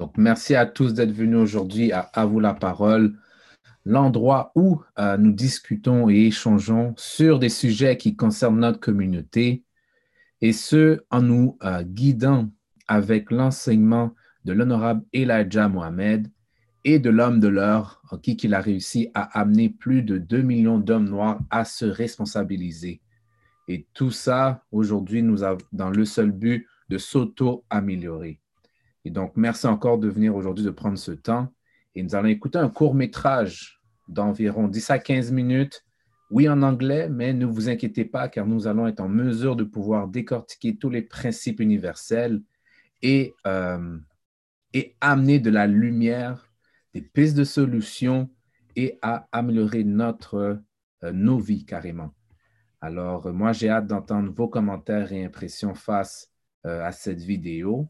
Donc, merci à tous d'être venus aujourd'hui à À vous la parole, l'endroit où euh, nous discutons et échangeons sur des sujets qui concernent notre communauté, et ce, en nous euh, guidant avec l'enseignement de l'honorable Elijah Mohamed et de l'homme de l'heure, en qui il a réussi à amener plus de 2 millions d'hommes noirs à se responsabiliser. Et tout ça, aujourd'hui, nous avons dans le seul but de s'auto-améliorer. Et donc, merci encore de venir aujourd'hui, de prendre ce temps. Et nous allons écouter un court métrage d'environ 10 à 15 minutes. Oui, en anglais, mais ne vous inquiétez pas, car nous allons être en mesure de pouvoir décortiquer tous les principes universels et, euh, et amener de la lumière, des pistes de solutions et à améliorer notre, euh, nos vies carrément. Alors, moi, j'ai hâte d'entendre vos commentaires et impressions face euh, à cette vidéo.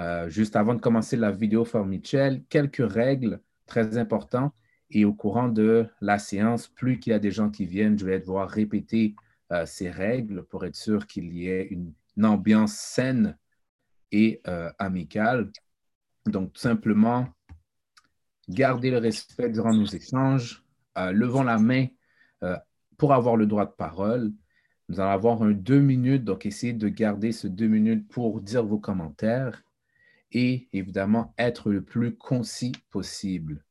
Euh, juste avant de commencer la vidéo for Michel, quelques règles très importantes. Et au courant de la séance, plus qu'il y a des gens qui viennent, je vais devoir répéter euh, ces règles pour être sûr qu'il y ait une, ambiance saine et amicale. Donc, tout simplement, gardez le respect durant nos échanges, levons la main pour avoir le droit de parole. Nous allons avoir un deux minutes, donc essayez de garder ce deux minutes pour dire vos commentaires et évidemment être le plus concis possible.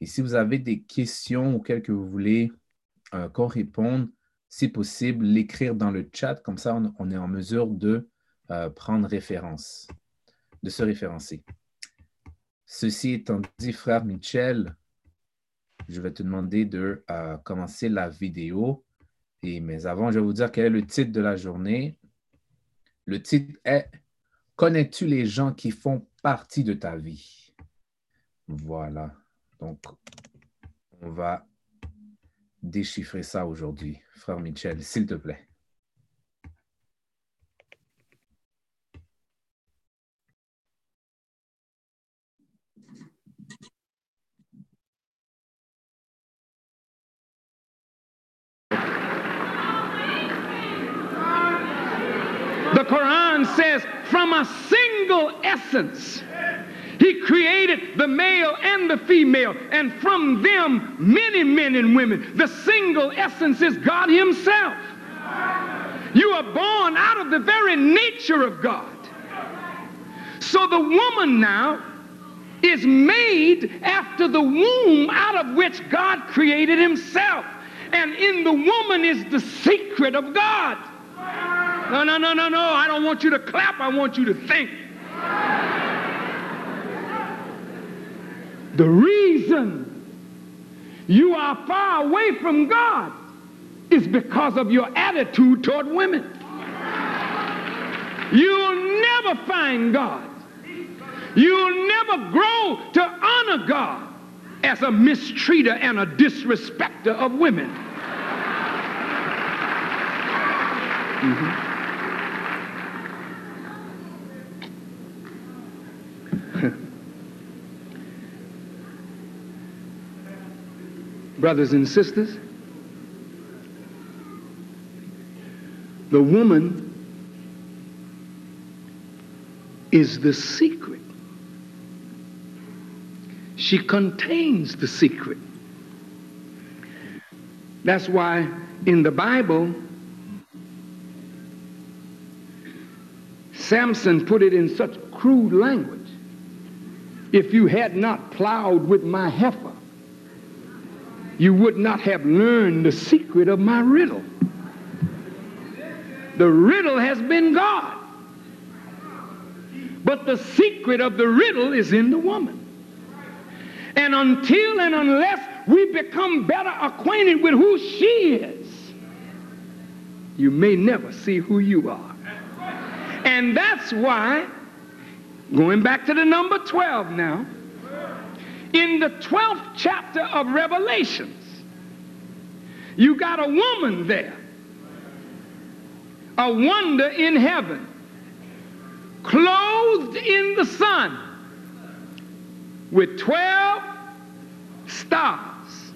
Et si vous avez des questions auxquelles que vous voulez euh, qu'on réponde, si possible, l'écrire dans le chat, comme ça on, est en mesure de euh, prendre référence, de se référencer. Ceci étant dit, frère Michel, je vais te demander de euh, commencer la vidéo. Et, mais avant, je vais vous dire quel est le titre de la journée. Le titre est Connais-tu les gens qui font partie de ta vie? Voilà. Donc, on va déchiffrer ça aujourd'hui. Frère Michel, s'il te plaît. Essence, he created the male and the female, and from them, many men and women. The single essence is God Himself. You are born out of the very nature of God. So the woman now is made after the womb out of which God created Himself. And in the woman is the secret of God. No, no, no, no, no. I don't want you to clap. I want you to think. The reason you are far away from God is because of your attitude toward women. You'll never find God. You'll never grow to honor God as a mistreater and a disrespecter of women. Mm-hmm. Brothers and sisters, the woman is the secret. She contains the secret. That's why in the Bible, Samson put it in such crude language. If you had not plowed with my heifer, you would not have learned the secret of my riddle. The riddle has been God. But the secret of the riddle is in the woman. And until and unless we become better acquainted with who she is, you may never see who you are. And that's why, going back to the number 12 now, in the 12th chapter of Revelations, you got a woman there, a wonder in heaven, clothed in the sun with 12 stars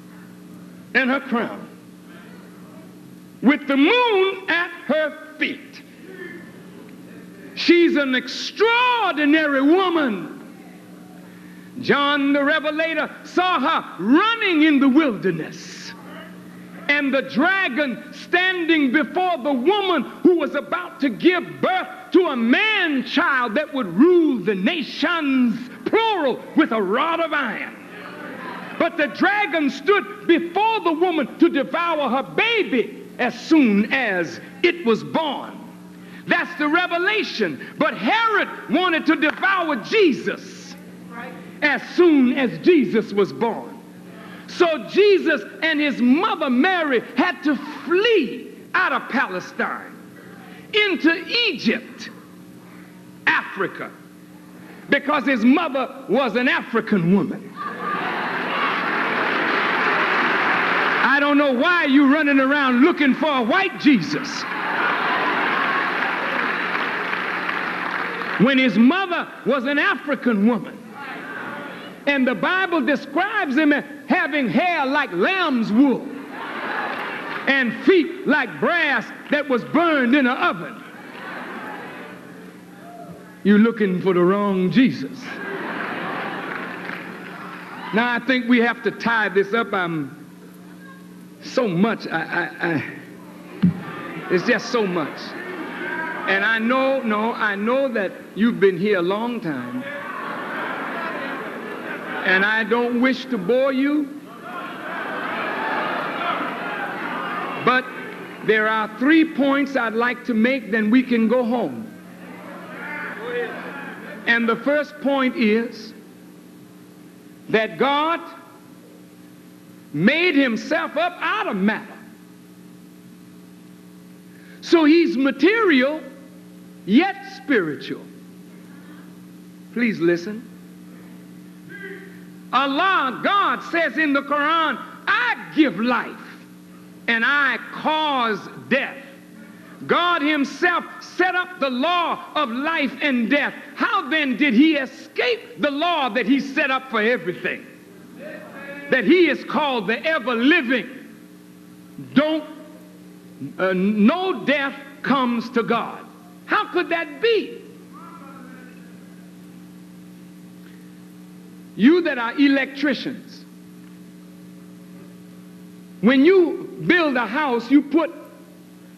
in her crown, with the moon at her feet. She's an extraordinary woman John the Revelator saw her running in the wilderness. And the dragon standing before the woman who was about to give birth to a man child that would rule the nations, plural, with a rod of iron. But the dragon stood before the woman to devour her baby as soon as it was born. That's the revelation. But Herod wanted to devour Jesus as soon as Jesus was born. So Jesus and his mother Mary had to flee out of Palestine into Egypt, Africa, because his mother was an African woman. I don't know why you're running around looking for a white Jesus. When his mother was an African woman. And the Bible describes him as having hair like lamb's wool and feet like brass that was burned in an oven. You're looking for the wrong Jesus. Now I think we have to tie this up. I'm so much. I, I, I, it's just so much. And I know, no, I know that you've been here a long time. And I don't wish to bore you. But there are three points I'd like to make, then we can go home. And the first point is that God made himself up out of matter. So he's material, yet spiritual. Please listen. Allah, God says in the Quran, I give life and I cause death. God himself set up the law of life and death. How then did he escape the law that he set up for everything? that he is called the ever living. Don't, uh, no death comes to God. How could that be? You that are electricians, when you build a house, you put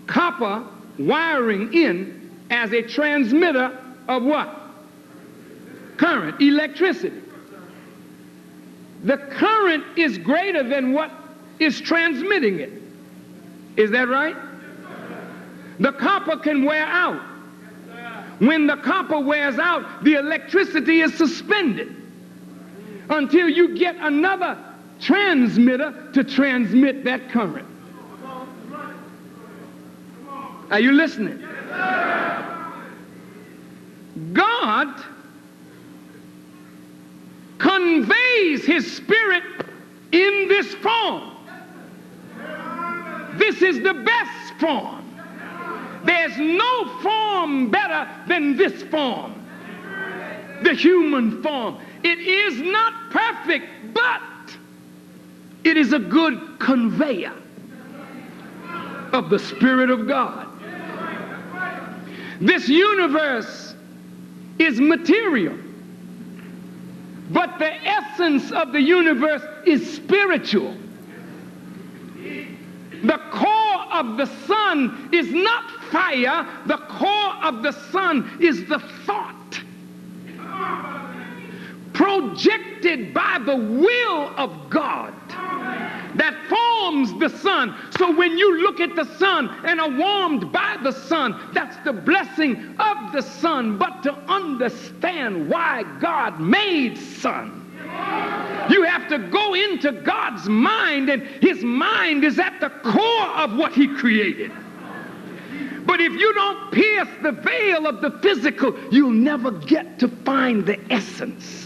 copper wiring in as a transmitter of what? Current, electricity the current is greater than what is transmitting it. Is that right? The copper can wear out. When the copper wears out, the electricity is suspended until you get another transmitter to transmit that current. Are you listening? God conveys his spirit in this form. This is the best form. There's no form better than this form, the human form. It is not perfect, but it is a good conveyor of the Spirit of God. This universe is material. But the essence of the universe is spiritual. The core of the sun is not fire, the core of the sun is the thought projected by the will of God that forms the sun. So when you look at the sun and are warmed by the sun, that's the blessing of the sun. But to understand why God made sun, you have to go into God's mind, and His mind is at the core of what He created. But if you don't pierce the veil of the physical, you'll never get to find the essence.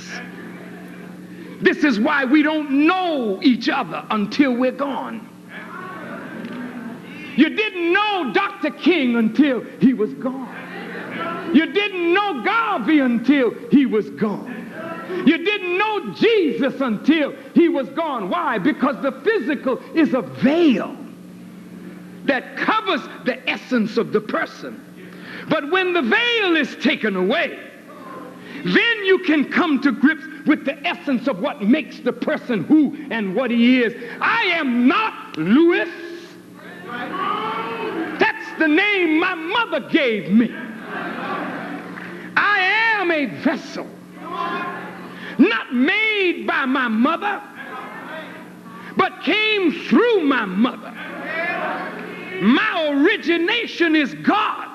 This is why we don't know each other until we're gone. You didn't know Dr. King until he was gone. You didn't know Garvey until he was gone. You didn't know Jesus until he was gone. Why? Because the physical is a veil that covers the essence of the person. But when the veil is taken away, Then you can come to grips with the essence of what makes the person who and what he is. I am not Lewis. That's the name my mother gave me. I am a vessel, not made by my mother, but came through my mother. My origination is God.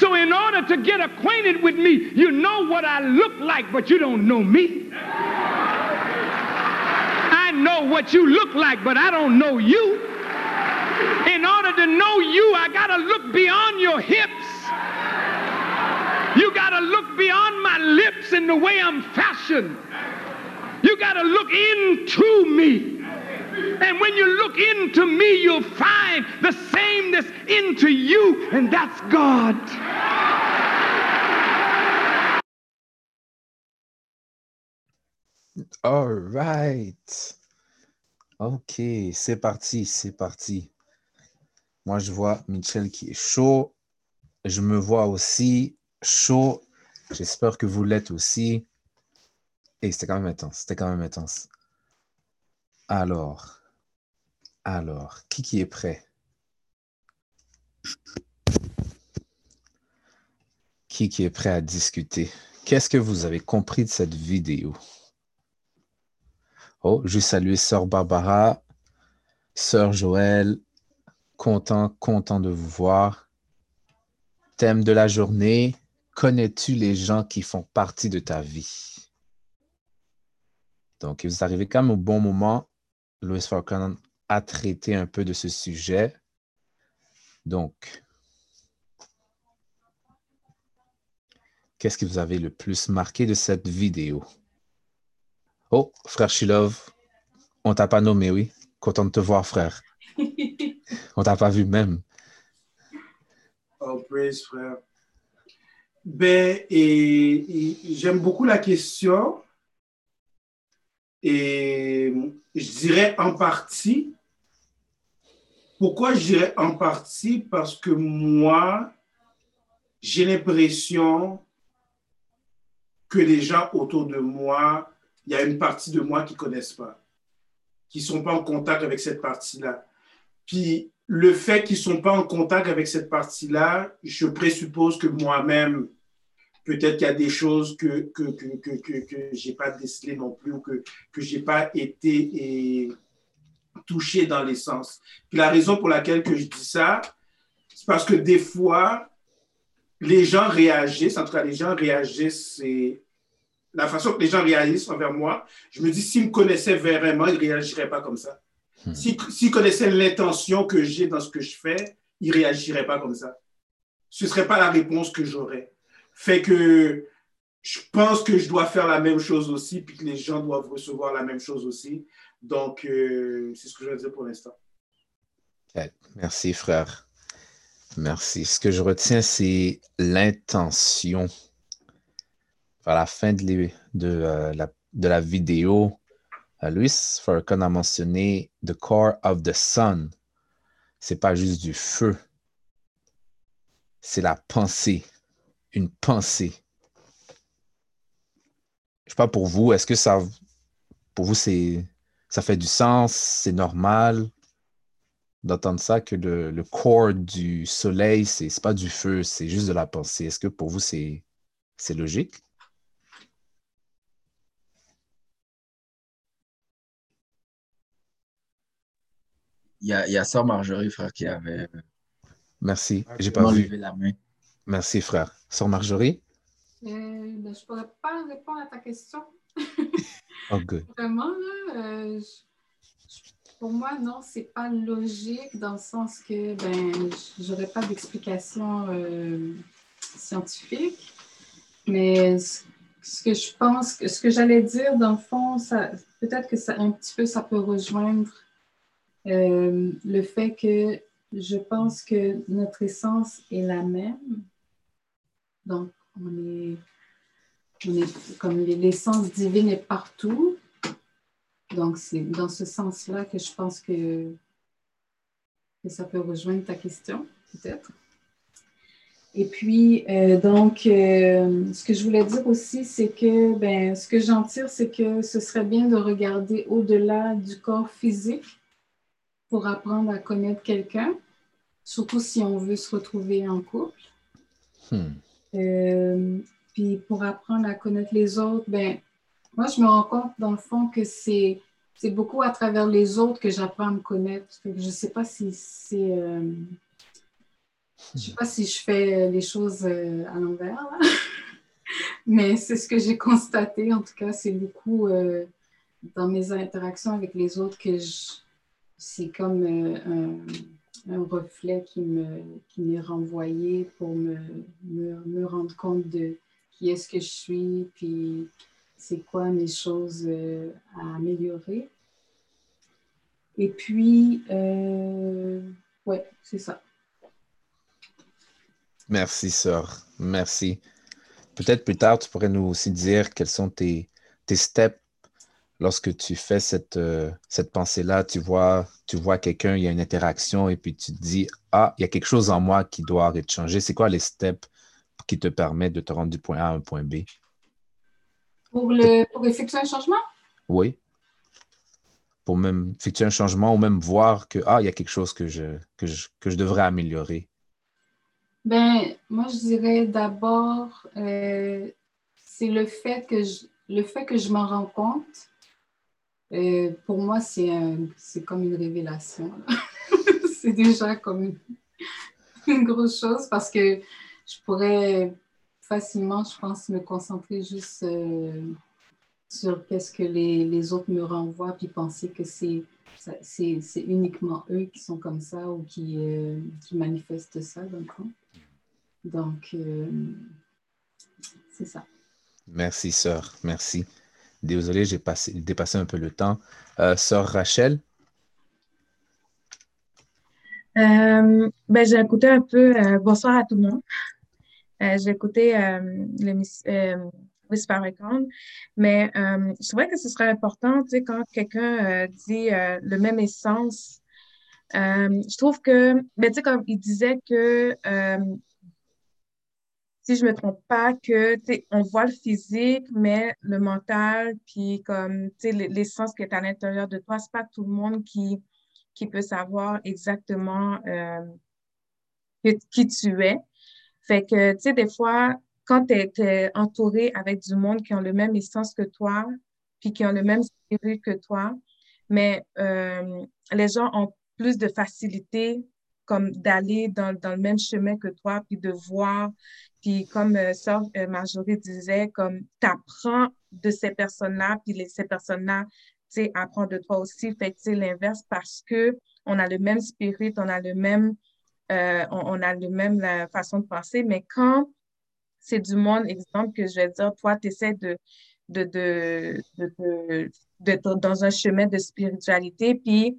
So, in order to get acquainted with me, you know what I look like, but you don't know me. I know what you look like, but I don't know you. In order to know you, I got to look beyond your hips. You got to look beyond my lips and the way I'm fashioned. You got to look into me. And when you look into me, you'll find the sameness into you, and that's God. All right. OK, c'est parti, c'est parti. Moi, je vois Michel qui est chaud. Je me vois aussi chaud. J'espère que vous l'êtes aussi. Et c'était quand même intense, c'était quand même intense. Alors, alors, qui qui est prêt? Qui qui est prêt à discuter? Qu'est-ce que vous avez compris de cette vidéo? Oh, je salue Sœur Barbara, Sœur Joël, content, content de vous voir. Thème de la journée, connais-tu les gens qui font partie de ta vie? Donc, vous arrivez quand même au bon moment. Louis Farrakhan a traité un peu de ce sujet. Donc, qu'est-ce que vous avez le plus marqué de cette vidéo? Oh, frère Shilov, on t'a pas nommé, oui. Content de te voir, frère. on t'a pas vu même. Oh, praise, frère. Ben, et j'aime beaucoup la question. Et je dirais en partie. Pourquoi je dirais en partie? Parce que moi, j'ai l'impression que les gens autour de moi, il y a une partie de moi qui ne connaissent pas, qui ne sont pas en contact avec cette partie-là. Puis le fait qu'ils ne sont pas en contact avec cette partie-là, je présuppose que moi-même, peut-être qu'il y a des choses que, que, que, que, que, je n'ai pas décelées non plus ou que, que je n'ai pas été et, touché dans l'essence. Puis la raison pour laquelle que je dis ça, c'est parce que des fois, les gens réagissent, en tout cas les gens réagissent, c'est la façon que les gens réagissent envers moi, je me dis, s'ils me connaissaient vraiment, ils ne réagiraient pas comme ça. Hmm. S'ils connaissaient l'intention que j'ai dans ce que je fais, ils ne réagiraient pas comme ça. Ce ne serait pas la réponse que j'aurais fait que je pense que je dois faire la même chose aussi, puis que les gens doivent recevoir la même chose aussi. Donc, euh, c'est ce que je vais dire pour l'instant. Merci, frère. Merci. Ce que je retiens, c'est l'intention. À la fin euh, la, de la, vidéo, euh, Louis Farrakhan a mentionné The core of the sun. C'est pas juste du feu, c'est la pensée une pensée. Je sais pas pour vous, est-ce que ça, pour vous, c'est, ça fait du sens, c'est normal d'entendre ça, que le, le corps du soleil, c'est, n'est pas du feu, c'est juste de la pensée? Est-ce que pour vous, c'est, c'est logique? Il y a, il y a Sœur Marjorie, frère, qui avait. Merci. J'ai pas vu. La main. Merci, frère. Sœur Marjorie? Euh, ben, je ne pourrais pas répondre à ta question. oh, Vraiment, euh, pour moi, non, ce n'est pas logique dans le sens que ben, je n'aurais pas d'explication euh, scientifique. Mais ce que je pense, ce que j'allais dire, dans le fond, peut-être que ça, un petit peu, ça peut rejoindre le fait que je pense que notre essence est la même, donc, on est, comme l'essence divine est partout. Donc, c'est dans ce sens-là que je pense que, ça peut rejoindre ta question, peut-être. Et puis, euh, donc, euh, ce que je voulais dire aussi, c'est que, ben, ce que j'en tire, c'est que ce serait bien de regarder au-delà du corps physique pour apprendre à connaître quelqu'un, surtout si on veut se retrouver en couple. Hmm. Euh, puis pour apprendre à connaître les autres, ben, moi, je me rends compte, dans le fond, que c'est c'est beaucoup à travers les autres que j'apprends à me connaître. je ne sais pas si c'est. Euh, je sais pas si je fais les choses euh, à l'envers, mais c'est ce que j'ai constaté. En tout cas, c'est beaucoup dans mes interactions avec les autres que c'est comme un, reflet qui m'est qui renvoyé pour me, me, me, rendre compte de qui est-ce que je suis, puis c'est quoi mes choses euh, à améliorer. Et puis, euh, ouais, c'est ça. Merci, sœur. Merci. Peut-être plus tard, tu pourrais nous aussi dire quels sont tes, tes steps lorsque tu fais cette, euh, cette pensée-là. Tu vois, tu vois quelqu'un, il y a une interaction et puis tu te dis, ah, il y a quelque chose en moi qui doit être changé. C'est quoi les steps qui te permettent de te rendre du point A à un point B? Pour, le, pour effectuer un changement? Oui. Pour même effectuer un changement ou même voir que, ah, il y a quelque chose que je, que je, que je devrais améliorer. Ben, moi, je dirais d'abord, euh, c'est le fait que je, le fait que je m'en rends compte. Euh, pour moi, c'est comme une révélation. c'est déjà comme une, grosse chose parce que je pourrais facilement, je pense, me concentrer juste euh, sur qu'est-ce que les, les, autres me renvoient, puis penser que c'est, uniquement eux qui sont comme ça ou qui, euh, qui manifestent ça, donc. Donc, euh, c'est ça. Merci, sœur. Merci. Désolé, j'ai passé, dépassé un peu le temps. sœur Rachel? ben, j'ai écouté un peu. bonsoir à tout le monde. Euh, j'ai écouté euh, le euh, Whisper Record, mais je trouvais que ce serait important, quand quelqu'un dit le même essence, je trouve que, ben, tu sais, comme il disait que si je me trompe pas, que on voit le physique, mais le mental, puis comme l'essence qui est à l'intérieur de toi, c'est pas tout le monde qui, qui peut savoir exactement qui tu es. Fait que, tu sais, des fois, quand tu es, entouré avec du monde qui ont le même essence que toi, puis qui ont le même spirit que toi, mais euh, les gens ont plus de facilité comme d'aller dans, dans, le même chemin que toi, puis de voir, puis comme euh, euh, Marjorie disait, comme tu apprends de ces personnes-là, puis les, ces personnes-là, tu sais, apprennent de toi aussi. Fait que l'inverse parce que on a le même spirit, on a le même euh, on, a le même façon de penser, mais quand c'est du monde, exemple, que je vais dire, toi, tu essaies de, de, de, d'être dans un chemin de spiritualité, puis,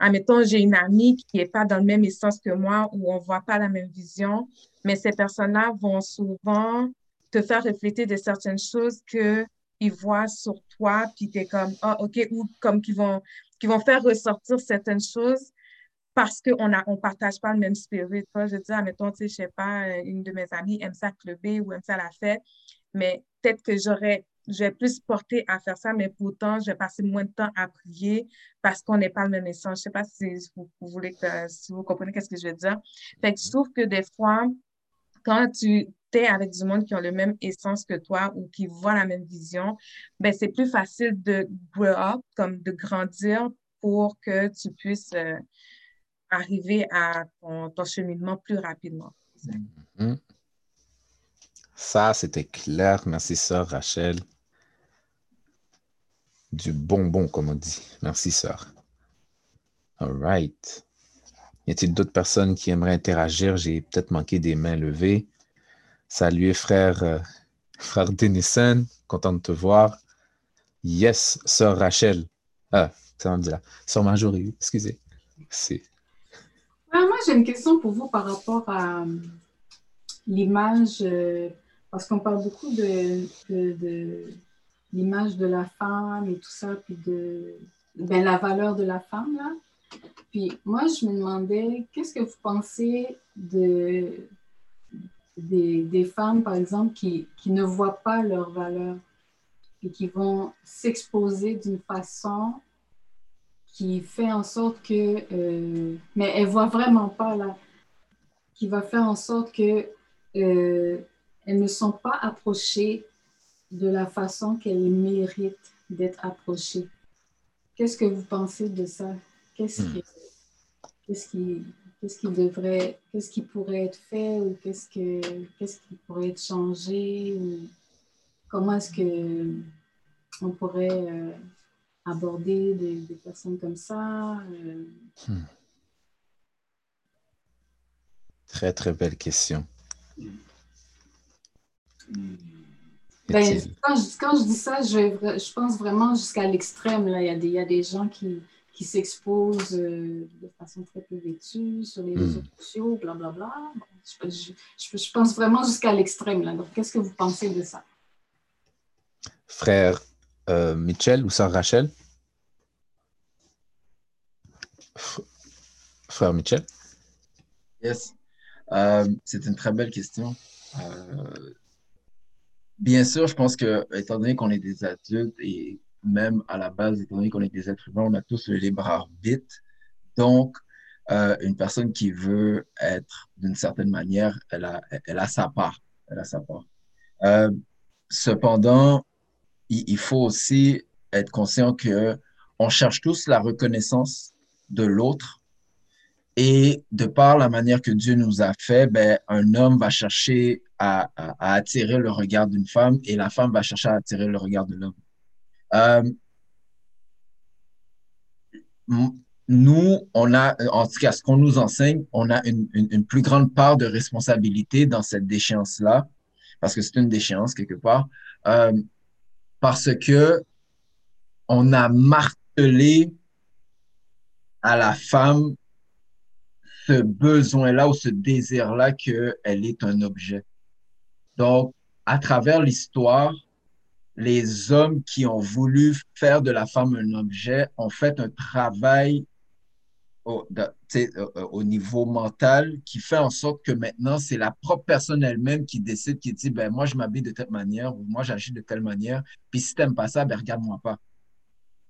admettons, j'ai une amie qui n'est pas dans le même essence que moi, ou on ne voit pas la même vision, mais ces personnes-là vont souvent te faire refléter de certaines choses qu'ils voient sur toi, puis tu es comme, ah, OK, ou comme qu'ils vont, qui vont faire ressortir certaines choses parce qu'on ne on partage pas le même spirit. je veux dire, mettons, tu sais, je sais pas, euh, une de mes amies aime ça clubber ou aime ça la fête, mais peut-être que j'aurais, je vais plus porter à faire ça, mais pourtant, je vais passer moins de temps à prier parce qu'on n'est pas le même essence. Je sais pas si vous, comprenez qu'est-ce que je veux dire. Fait que je trouve que des fois, quand tu es avec du monde qui ont le même essence que toi ou qui voient la même vision, ben c'est plus facile de grow up, comme de grandir pour que tu puisses euh, arriver à ton, cheminement plus rapidement. Mm-hmm. Ça, c'était clair. Merci, sœur Rachel. Du bonbon, comme on dit. Merci, sœur. All right. Y a-t-il d'autres personnes qui aimeraient interagir? J'ai peut-être manqué des mains levées. Salut, frère, euh, frère Denison. Content de te voir. Yes, sœur Rachel. Ah, ça dit là. Sœur Marjorie, excusez. C'est moi, j'ai une question pour vous par rapport à euh, l'image, euh, parce qu'on parle beaucoup de, l'image de la femme et tout ça, puis de ben, la valeur de la femme. Là. Puis moi, je me demandais, qu'est-ce que vous pensez de, des, des, femmes, par exemple, qui, qui, ne voient pas leur valeur et qui vont s'exposer d'une façon qui fait en sorte que, euh, mais elles ne voient vraiment pas là, qui va faire en sorte que euh, elles ne sont pas approchées de la façon qu'elles méritent d'être approchées. Qu'est-ce que vous pensez de ça? Qu'est-ce hmm. qui, qu'est-ce qui, qu'est-ce qui devrait, qu'est-ce qui pourrait être fait ou qu'est-ce que, qu'est-ce qui pourrait être changé ou comment est-ce que on pourrait euh, aborder des, personnes comme ça? Euh? Hmm. Très, très belle question. Ben, quand, je, quand, je, dis ça, je, je pense vraiment jusqu'à l'extrême. Il, y a des, il y a des gens qui, qui s'exposent euh, de façon très peu vêtue sur les réseaux hmm. sociaux, blablabla. Bla, je, je, pense vraiment jusqu'à l'extrême. Donc, qu'est-ce que vous pensez de ça? Frère euh, Mitchell ou sœur Rachel? Frère Mitchell? Yes. Euh, c'est une très belle question. Euh, bien sûr, je pense que, étant donné qu'on est des adultes et même à la base, étant donné qu'on est des êtres humains, on a tous le libre arbitre. Donc, euh, une personne qui veut être d'une certaine manière, elle a, elle a sa part. Elle a sa part. cependant, il, il, faut aussi être conscient que on cherche tous la reconnaissance de l'autre et de par la manière que Dieu nous a fait, ben, un homme va chercher à, attirer le regard d'une femme et la femme va chercher à attirer le regard de l'homme. Euh, nous, on a, en tout cas, ce qu'on nous enseigne, on a une, plus grande part de responsabilité dans cette déchéance-là, parce que c'est une déchéance quelque part, euh, parce que on a martelé à la femme ce besoin-là ou ce désir-là qu'elle est un objet. Donc, à travers l'histoire, les hommes qui ont voulu faire de la femme un objet ont fait un travail au, au, niveau mental qui fait en sorte que maintenant, c'est la propre personne elle-même qui décide, qui dit, ben, moi, je m'habille de telle manière ou moi, j'agis de telle manière. Puis si t'aimes pas ça, ben, regarde-moi pas.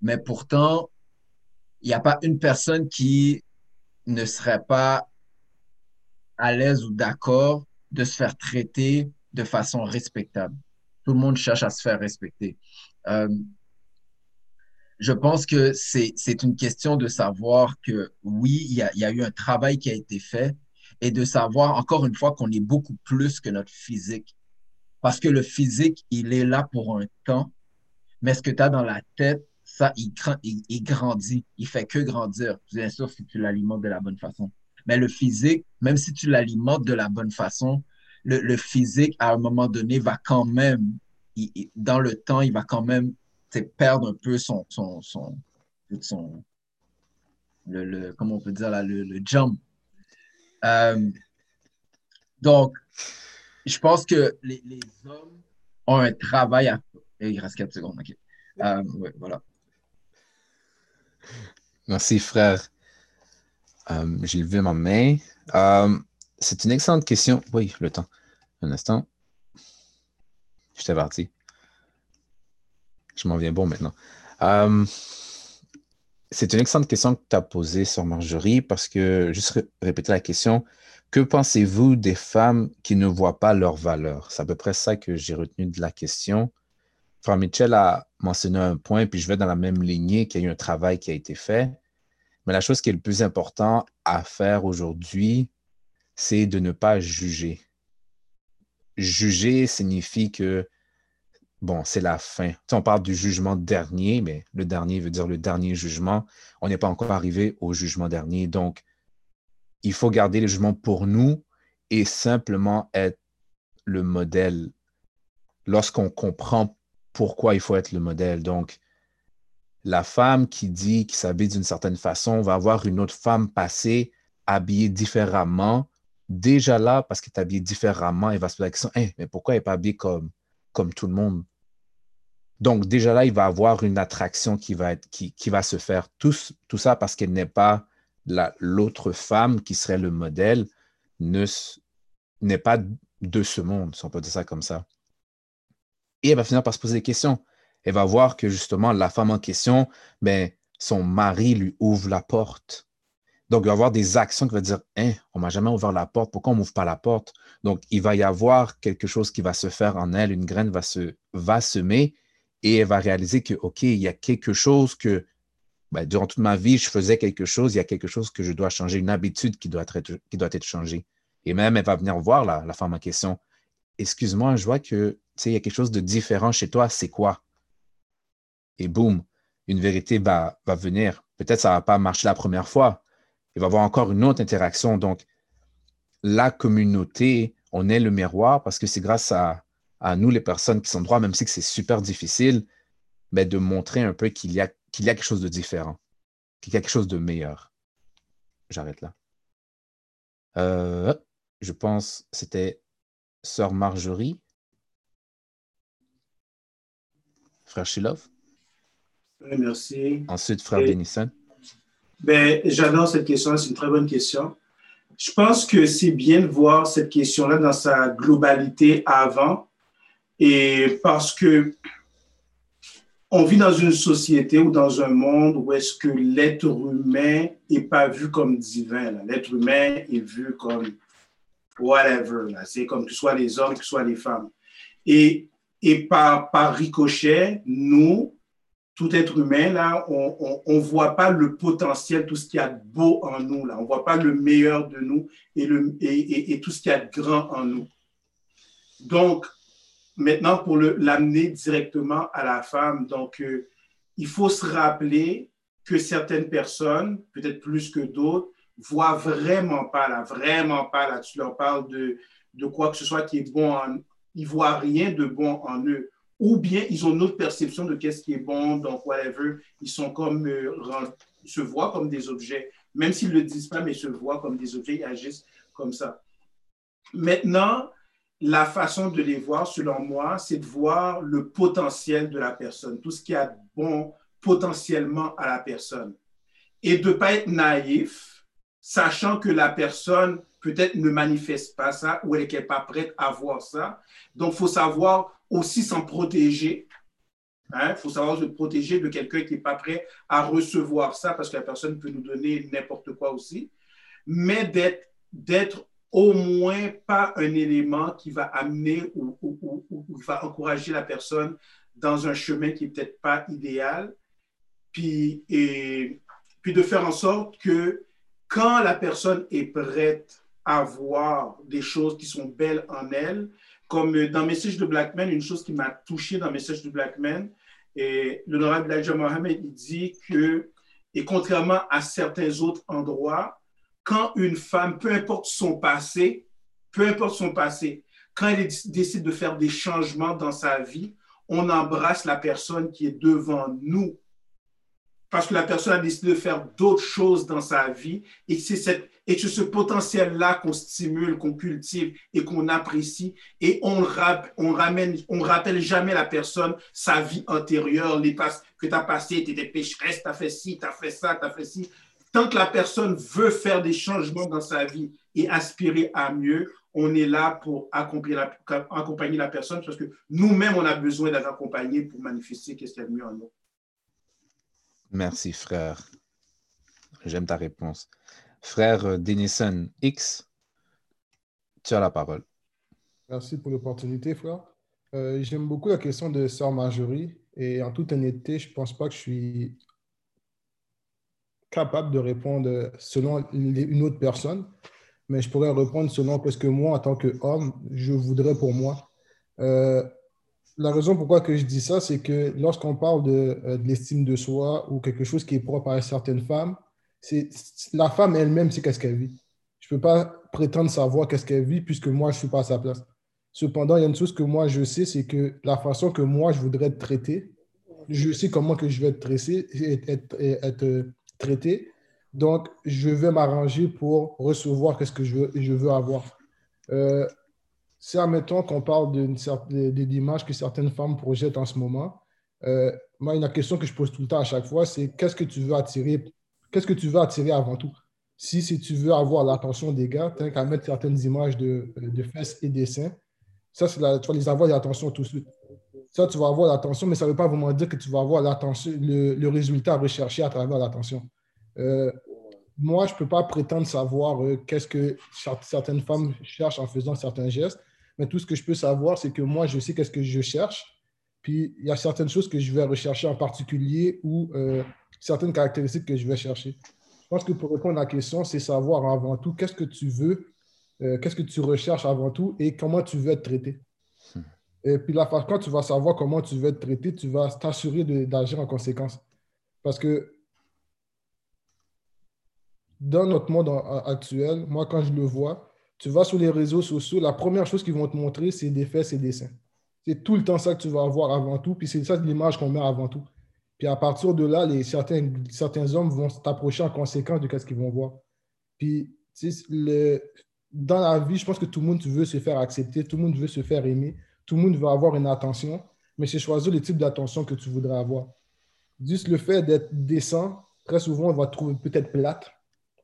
Mais pourtant, il n'y a pas une personne qui ne serait pas à l'aise ou d'accord de se faire traiter de façon respectable. Tout le monde cherche à se faire respecter. Euh, je pense que c'est une question de savoir que oui, il y a, y a eu un travail qui a été fait et de savoir encore une fois qu'on est beaucoup plus que notre physique. Parce que le physique, il est là pour un temps, mais ce que tu as dans la tête, ça, il, il, grandit. Il fait que grandir, bien sûr, si tu l'alimentes de la bonne façon. Mais le physique, même si tu l'alimentes de la bonne façon, le, physique, à un moment donné, va quand même, dans le temps, il va quand même perdre un peu son, son, son, son le, le, comment on peut dire là, le, le jump. Euh, donc, je pense que les, hommes ont un travail à faire. Il reste 4 secondes, OK. Euh, ouais, voilà. Merci, frère. Euh, j'ai levé ma main. Euh, c'est une excellente question. Oui, le temps. Un instant. Je t'ai averti. Je m'en viens bon maintenant. Euh, c'est une excellente question que tu as posée sur Marjorie parce que, juste répéter la question, que pensez-vous des femmes qui ne voient pas leur valeur? C'est à peu près ça que j'ai retenu de la question. Frère Mitchell a mentionné un point, puis je vais dans la même lignée qu'il y a eu un travail qui a été fait. Mais la chose qui est le plus important à faire aujourd'hui, c'est de ne pas juger. Juger signifie que, bon, c'est la fin. on parle du jugement dernier, mais le dernier veut dire le dernier jugement. On n'est pas encore arrivé au jugement dernier. Donc, il faut garder le jugement pour nous et simplement être le modèle. Lorsqu'on comprend pourquoi il faut être le modèle. Donc, la femme qui dit qu'il s'habille d'une certaine façon va voir une autre femme passer habillée différemment. Déjà là, parce qu'elle est habillée différemment, elle va se poser la question hein, mais pourquoi elle n'est pas habillée comme, tout le monde? Donc, déjà là, il va avoir une attraction qui va, qui, qui se faire. Tout, tout ça parce qu'elle n'est pas l'autre femme qui serait le modèle, n'est pas de ce monde, si on peut dire ça comme ça. Et elle va finir par se poser des questions. Elle va voir que justement, la femme en question, ben, son mari lui ouvre la porte. Donc, il va y avoir des actions qui vont dire hein, on m'a jamais ouvert la porte, pourquoi on ne m'ouvre pas la porte Donc, il va y avoir quelque chose qui va se faire en elle, une graine va se va semer et elle va réaliser que, OK, il y a quelque chose que ben, durant toute ma vie, je faisais quelque chose, il y a quelque chose que je dois changer, une habitude qui doit être, qui doit être changée. Et même, elle va venir voir la, la femme en question. Excuse-moi, je vois que il y a quelque chose de différent chez toi, c'est quoi? Et boum, une vérité va, venir. Peut-être ça ne va pas marcher la première fois. Il va y avoir encore une autre interaction. Donc, la communauté, on est le miroir parce que c'est grâce à, nous, les personnes qui sont droits, même si c'est super difficile, mais de montrer un peu qu'il y, a, qu'il y a quelque chose de différent, qu'il y a quelque chose de meilleur. J'arrête là. Euh, je pense que c'était Sœur Marjorie. Frère Shilov. Oui, merci. Ensuite, Frère Denison. Ben, J'adore cette question, c'est une très bonne question. Je pense que c'est bien de voir cette question-là dans sa globalité avant, et parce que on vit dans une société ou dans un monde où est-ce que l'être humain n'est pas vu comme divin. L'être humain est vu comme whatever. C'est comme que ce soit les hommes, que ce soit les femmes. Et, et par, par ricochet, nous, tout être humain, là, on ne voit pas le potentiel, tout ce qu'il y a de beau en nous. Là. On ne voit pas le meilleur de nous et, le, et, et, tout ce qu'il y a de grand en nous. Donc, maintenant, pour l'amener directement à la femme, donc, euh, il faut se rappeler que certaines personnes, peut-être plus que d'autres, voient vraiment pas là, vraiment pas là. Tu leur parles de, de quoi que ce soit qui est bon en Ils voient rien de bon en eux. Ou bien ils ont une autre perception de qu'est-ce qui est bon, donc whatever. Ils sont comme, euh, se voient comme des objets. Même s'ils ne le disent pas, mais se voient comme des objets, ils agissent comme ça. Maintenant, la façon de les voir, selon moi, c'est de voir le potentiel de la personne, tout ce qui a bon potentiellement à la personne. Et de ne pas être naïf, sachant que la personne peut-être ne manifeste pas ça ou elle n'est pas prête à voir ça. Donc, il faut savoir aussi s'en protéger. Il hein. faut savoir se protéger de quelqu'un qui n'est pas prêt à recevoir ça parce que la personne peut nous donner n'importe quoi aussi. Mais d'être au moins pas un élément qui va amener ou, ou, ou, va encourager la personne dans un chemin qui n'est peut-être pas idéal. Puis, et, puis de faire en sorte que quand la personne est prête à voir des choses qui sont belles en elle, comme dans Message de Blackman, une chose qui m'a touché dans Message de Blackman, et l'honorable Elijah Mohamed il dit que, et contrairement à certains autres endroits, quand une femme, peu importe son passé, peu importe son passé, quand elle décide de faire des changements dans sa vie, on embrasse la personne qui est devant nous. Parce que la personne a décidé de faire d'autres choses dans sa vie et c'est cette, et que ce potentiel-là qu'on stimule, qu'on cultive et qu'on apprécie et on, on ramène, on rappelle jamais la personne sa vie antérieure, les passes que tu as passées, tu étais pécheresse, tu as fait ci, tu as fait ça, tu as fait ci tant que la personne veut faire des changements dans sa vie et aspirer à mieux, on est là pour accompagner la, accompagner la personne parce que nous-mêmes, on a besoin d'être accompagnés pour manifester ce qu'il y a de mieux en nous. Merci, frère. J'aime ta réponse. Frère Denison X, tu as la parole. Merci pour l'opportunité, frère. Euh, j'aime beaucoup la question de Sœur Marjorie et en toute honnêteté, je ne pense pas que je suis capable de répondre selon une autre personne, mais je pourrais répondre selon ce que moi, en tant qu'homme, je voudrais pour moi. Euh, la raison pourquoi que je dis ça, c'est que lorsqu'on parle euh, de l'estime de soi ou quelque chose qui est propre à certaines femmes, c'est la femme elle-même c'est qu'est-ce qu'elle vit. Je ne peux pas prétendre savoir qu'est-ce qu'elle vit puisque moi, je ne suis pas à sa place. Cependant, il y a une chose que moi, je sais, c'est que la façon que moi, je voudrais être traité, je sais comment que je vais être être, être, traité. Donc, je vais m'arranger pour recevoir ce que je veux, je veux avoir. Euh, si, admettons qu'on parle d'une image que certaines femmes projettent en ce moment, euh, moi, une question que je pose tout le temps à chaque fois, c'est qu'est-ce que tu veux attirer Qu'est-ce que tu veux attirer avant tout? Si, si tu veux avoir l'attention des gars, tu as qu'à mettre certaines images de, de fesses et des seins. Ça, la, tu vas les avoir l'attention tout de suite. Ça, tu vas avoir l'attention, mais ça ne veut pas vraiment dire que tu vas avoir l'attention, le, le résultat recherché à travers l'attention. Euh, moi, je ne peux pas prétendre savoir euh, qu'est-ce que certaines femmes cherchent en faisant certains gestes, mais tout ce que je peux savoir, c'est que moi, je sais qu'est-ce que je cherche. Puis, il y a certaines choses que je vais rechercher en particulier ou euh, certaines caractéristiques que je vais chercher. Je pense que pour répondre à la question, c'est savoir avant tout qu'est-ce que tu veux, qu'est-ce que tu recherches avant tout et comment tu veux être traité. Et puis, la, quand tu vas savoir comment tu veux être traité, tu vas t'assurer d'agir en conséquence. Parce que dans notre monde actuel, moi, quand je le vois, tu vas sur les réseaux sociaux, la première chose qu'ils vont te montrer, c'est des faits, et des seins. C'est tout le temps ça que tu vas avoir avant tout, puis c'est ça l'image qu'on met avant tout. Puis à partir de là, les, certains, certains hommes vont t'approcher en conséquence de ce qu'ils vont voir. Puis le, dans la vie, je pense que tout le monde veut se faire accepter, tout le monde veut se faire aimer. Tout le monde veut avoir une attention, mais c'est choisir le type d'attention que tu voudrais avoir. Juste le fait d'être décent, très souvent, on va te trouver peut-être plate.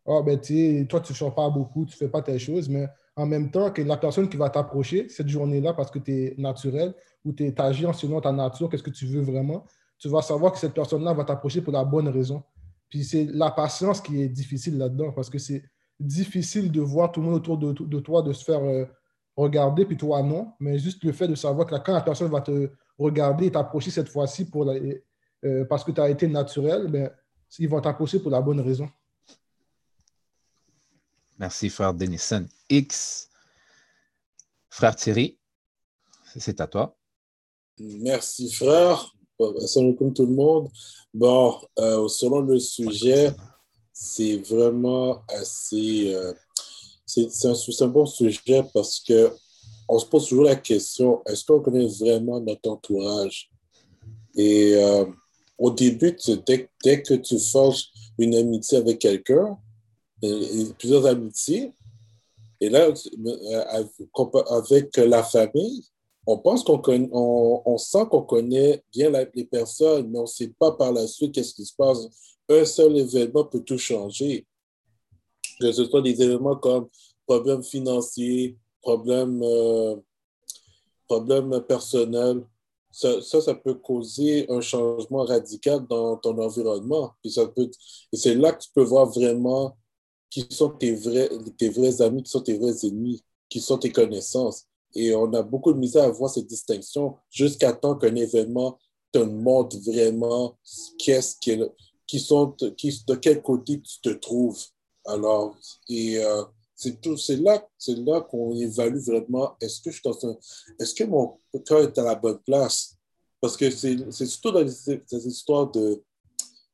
Ah, ben, tu toi, tu ne pas beaucoup, tu ne fais pas telle chose, mais en même temps, que la personne qui va t'approcher cette journée-là parce que tu es naturel ou tu agis en selon ta nature, qu'est-ce que tu veux vraiment, tu vas savoir que cette personne-là va t'approcher pour la bonne raison. Puis c'est la patience qui est difficile là-dedans parce que c'est difficile de voir tout le monde autour de, toi de se faire euh, regarder, puis toi non, mais juste le fait de savoir que quand la personne va te regarder et t'approcher cette fois-ci pour euh, parce que tu as été naturel, ben, ils vont t'approcher pour la bonne raison. Merci, frère Denison X. Frère Thierry, c'est à toi. Merci, frère. Salut comme tout le monde. Bon, euh, selon le sujet, c'est vraiment assez euh, c'est un, bon sujet parce que on se pose toujours la question, est-ce qu'on connaît vraiment notre entourage? Et euh, au début, dès, dès, que tu forges une amitié avec quelqu'un, plusieurs amitiés, et là, euh, avec la famille, on pense qu'on on, on, sent qu'on connaît bien les personnes, mais on ne sait pas par la suite qu'est-ce qui se passe. Un seul événement peut tout changer que ce soit des éléments comme problèmes financiers, problèmes, euh, personnels. Ça, ça, peut causer un changement radical dans ton environnement. Puis ça peut, et c'est là que tu peux voir vraiment qui sont tes vrais, tes vrais amis, qui sont tes vrais ennemis, qui sont tes connaissances. Et on a beaucoup de misère à voir cette distinction jusqu'à temps qu'un événement te montre vraiment qu'est-ce qui, sont, qui, de quel côté tu te trouves. Alors, et euh, c'est tout, c'est là, c'est là qu'on évalue vraiment est-ce que je est-ce que mon cœur est à la bonne place? Parce que c'est, surtout dans les, histoires de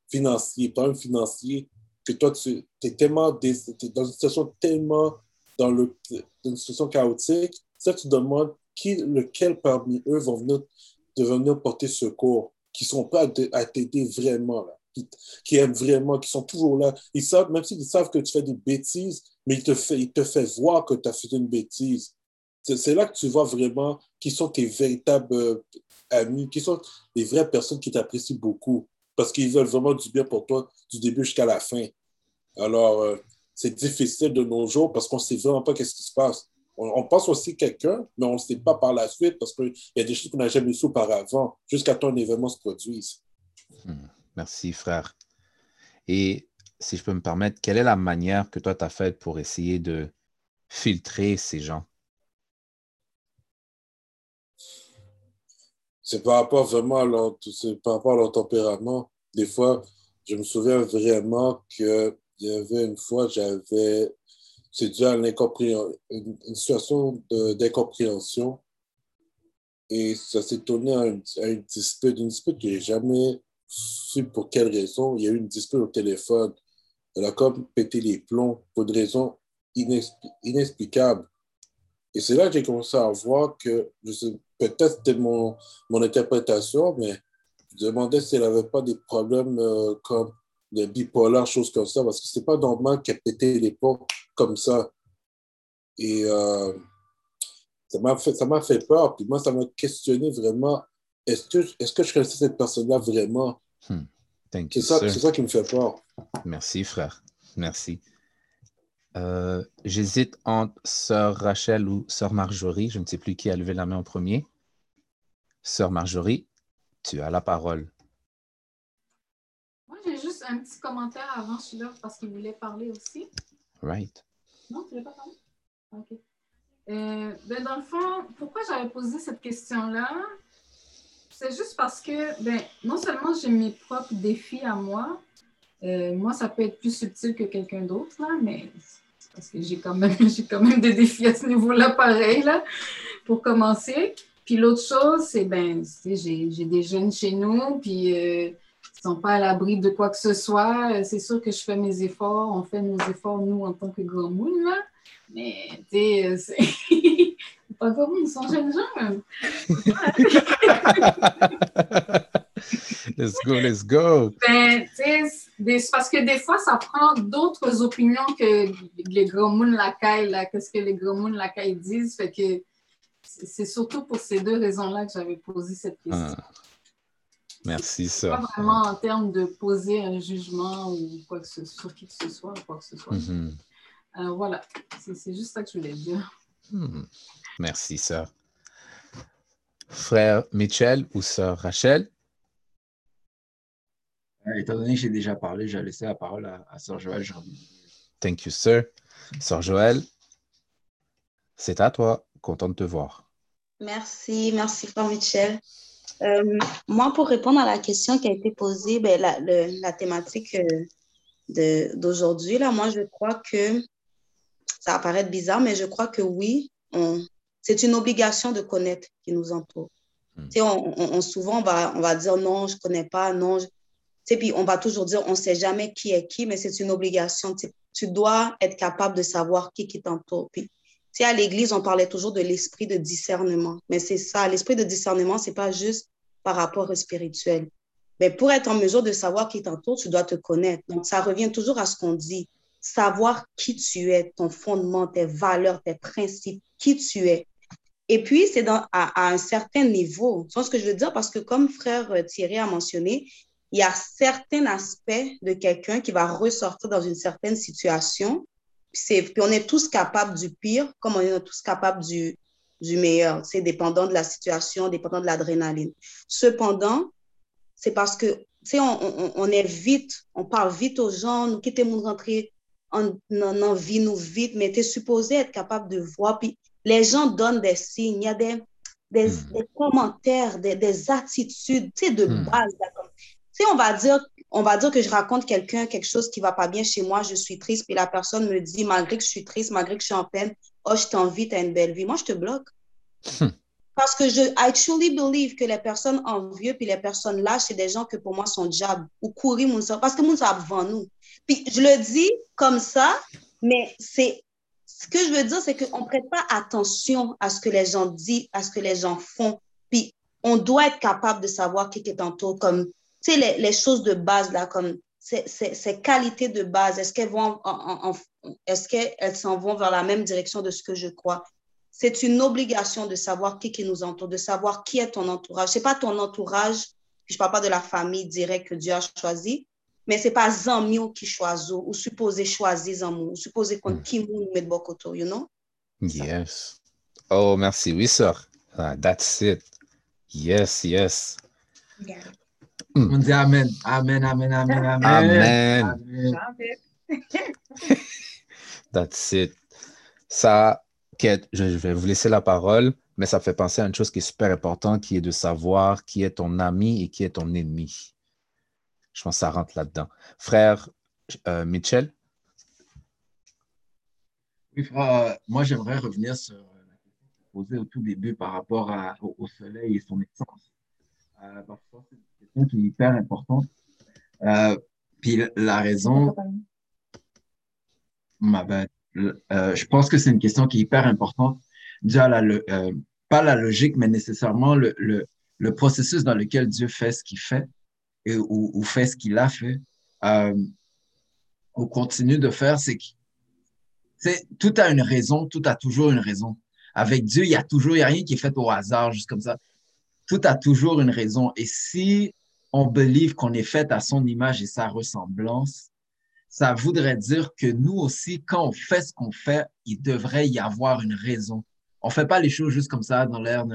financiers, problèmes financiers, que toi, tu es tellement dans une situation tellement dans, le, une situation chaotique, ça, tu demandes qui, lequel parmi eux vont venir, venir porter secours, qui sont prêts à t'aider vraiment. Là qui, aiment vraiment, qui sont toujours là. Ils savent, même s'ils savent que tu fais des bêtises, mais ils te, fait, ils te font voir que tu as fait une bêtise. C'est là que tu vois vraiment qui sont tes véritables euh, amis, qui sont les vraies personnes qui t'apprécient beaucoup, parce qu'ils veulent vraiment du bien pour toi du début jusqu'à la fin. Alors, euh, c'est difficile de nos jours parce qu'on ne sait vraiment pas qu'est-ce qui se passe. On, pense aussi quelqu'un, mais on ne sait pas par la suite parce qu'il y a des choses qu'on n'a jamais su auparavant, jusqu'à temps un événement se produise. Hmm. Merci, frère. Et si je peux me permettre, quelle est la manière que toi, tu as faite pour essayer de filtrer ces gens? C'est par rapport vraiment à leur, par rapport à leur tempérament. Des fois, je me souviens vraiment qu'il y avait une fois, j'avais, c'est dû à une, une, situation d'incompréhension. Et ça s'est tourné à une, dispute, une dispute que j'ai jamais pour quelle raison. Il y a eu une dispute au téléphone. Elle a comme pété les plombs pour des raisons inexplicables. Et c'est là que j'ai commencé à voir que, peut-être c'était mon, mon interprétation, mais je demandais si elle n'avait pas des problèmes euh, comme des bipolaires, choses comme ça, parce que c'est pas normal qu'elle pété les plombs comme ça. Et euh, ça m'a fait, ça fait peur. Puis moi, ça m'a questionné vraiment est-ce que, est que je connaissais cette personne-là vraiment? Hmm. C'est ça, ça, qui me fait peur. Merci, frère. Merci. Euh, J'hésite entre Sœur Rachel ou Sœur Marjorie. Je ne sais plus qui a levé la main en premier. Sœur Marjorie, tu as la parole. Juste un petit commentaire avant celui-là parce qu'il voulait parler aussi. Right. Non, tu ne l'as pas parlé? OK. Euh, ben, dans le fond, pourquoi j'avais posé cette question-là? C'est juste parce que, ben, non seulement j'ai mes propres défis à moi, euh, moi, ça peut être plus subtil que quelqu'un d'autre, là, mais parce que j'ai quand, même, quand même des défis à ce niveau-là, pareil, là, pour commencer. Puis l'autre chose, c'est, ben, j'ai, des jeunes chez nous, puis euh, ne sont pas à l'abri de quoi que ce soit. C'est sûr que je fais mes efforts, on fait nos efforts, nous, en tant que grand moon, là. Mais, tu sais, c'est... pas comme ils sont jeunes gens, let's go, let's go. Ben, parce que des fois, ça prend d'autres opinions que les gros moons la caille, là, que ce que les gros moons la caille disent. Fait que c'est surtout pour ces deux raisons-là que j'avais posé cette question. Ah. Merci, ça. Pas vraiment en termes de poser un jugement ou quoi que ce, sur qui que ce soit, quoi que ce soit. Mm-hmm. Alors voilà, c'est juste ça que je voulais dire. Hmm. Merci, sœur. Frère Mitchell ou sœur Rachel? Euh, étant donné que j'ai déjà parlé, j'ai laissé la parole à, à sœur Joël. Thank you, sir. Sœur Joël, c'est à toi. Content de te voir. Merci, merci, frère Michel. Euh, moi, pour répondre à la question qui a été posée, ben, la, la, thématique euh, d'aujourd'hui, là, moi, je crois que ça va paraître bizarre, mais je crois que oui, c'est une obligation de connaître qui nous entoure. Hmm. On, on, souvent, on va, on va dire non, je ne connais pas, non. Je... Puis on va toujours dire on ne sait jamais qui est qui, mais c'est une obligation. Tu dois être capable de savoir qui, qui t'entoure. Puis à l'Église, on parlait toujours de l'esprit de discernement. Mais c'est ça, l'esprit de discernement, ce n'est pas juste par rapport au spirituel. Mais pour être en mesure de savoir qui t'entoure, tu dois te connaître. Donc, ça revient toujours à ce qu'on dit savoir qui tu es, ton fondement, tes valeurs, tes principes, qui tu es. Et puis, c'est à, à, un certain niveau. C'est ce que je veux dire? Parce que comme frère euh, Thierry a mentionné, il y a certains aspects de quelqu'un qui va ressortir dans une certaine situation. Puis, puis on est tous capables du pire, comme on est tous capables du, du meilleur. C'est dépendant de la situation, dépendant de l'adrénaline. Cependant, c'est parce que, tu sais, on, on, on, est vite, on parle vite aux gens, nous quittons mon rentrer en, en, vie nous vite, mais tu es supposé être capable de voir. Puis les gens donnent des signes, il y a des, des, hmm. des commentaires, des, des attitudes, tu sais, de hmm. base. Tu sais, on va dire, on va dire que je raconte quelqu'un quelque chose qui va pas bien chez moi, je suis triste, puis la personne me dit, malgré que je suis triste, malgré que je suis en peine, oh, je t'invite à une belle vie. Moi, je te bloque. Hmm. Parce que je, I truly believe que les personnes envieuses puis les personnes là, c'est des gens que pour moi sont diables ou courir parce que mon avant nous. Puis je le dis comme ça, mais c'est ce que je veux dire, c'est qu'on ne prête pas attention à ce que les gens disent, à ce que les gens font. Puis on doit être capable de savoir qui est tantôt, comme, tu sais, les, les, choses de base, là, comme ces, ces, ces qualités de base, est-ce qu'elles vont, est-ce qu'elles s'en vont vers la même direction de ce que je crois? C'est une obligation de savoir qui, qui nous entoure, de savoir qui est ton entourage. Ce n'est pas ton entourage, je ne parle pas de la famille directe que Dieu a choisi, mais ce n'est pas Zamio qui choisit, ou supposé choisir Zamio, ou supposé qu'on qui nous met Bokoto, you know? Yes. Oh, merci. Oui, sir. Uh, that's it. Yes, yes. Yeah. Mm. On dit Amen. Amen, Amen, Amen, Amen. Amen. amen. that's it. Ça, je vais vous laisser la parole, mais ça fait penser à une chose qui est super importante, qui est de savoir qui est ton ami et qui est ton ennemi. Je pense que ça rentre là-dedans. Frère euh, Mitchell? Oui, frère, moi, j'aimerais revenir sur la question posée au tout début par rapport au, soleil et son essence. Euh, c'est une question qui est hyper importante. Euh, puis la raison, je pense que c'est une question qui est hyper importante. Déjà, pas la logique, mais nécessairement le, le processus dans lequel Dieu fait ce qu'il fait et, ou, fait ce qu'il a fait, euh, on continue de faire, c'est que tout a une raison, tout a toujours une raison. Avec Dieu, il y a toujours, il n'y a rien qui est fait au hasard, juste comme ça. Tout a toujours une raison. Et si on believe qu'on est fait à son image et sa ressemblance, ça voudrait dire que nous aussi, quand on fait ce qu'on fait, il devrait y avoir une raison. On ne fait pas les choses juste comme ça dans l'air.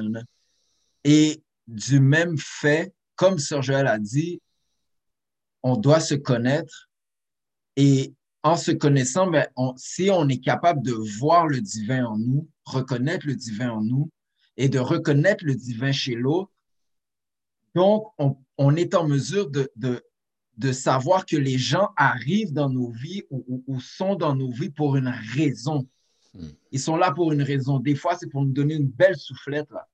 Et du même fait, comme Sir Joël a dit, on doit se connaître et en se connaissant, ben, si on est capable de voir le divin en nous, reconnaître le divin en nous et de reconnaître le divin chez l'autre, donc on, est en mesure de, de, savoir que les gens arrivent dans nos vies ou, sont dans nos vies pour une raison. Hmm. Ils sont là pour une raison. Des fois, c'est pour nous donner une belle soufflette, là.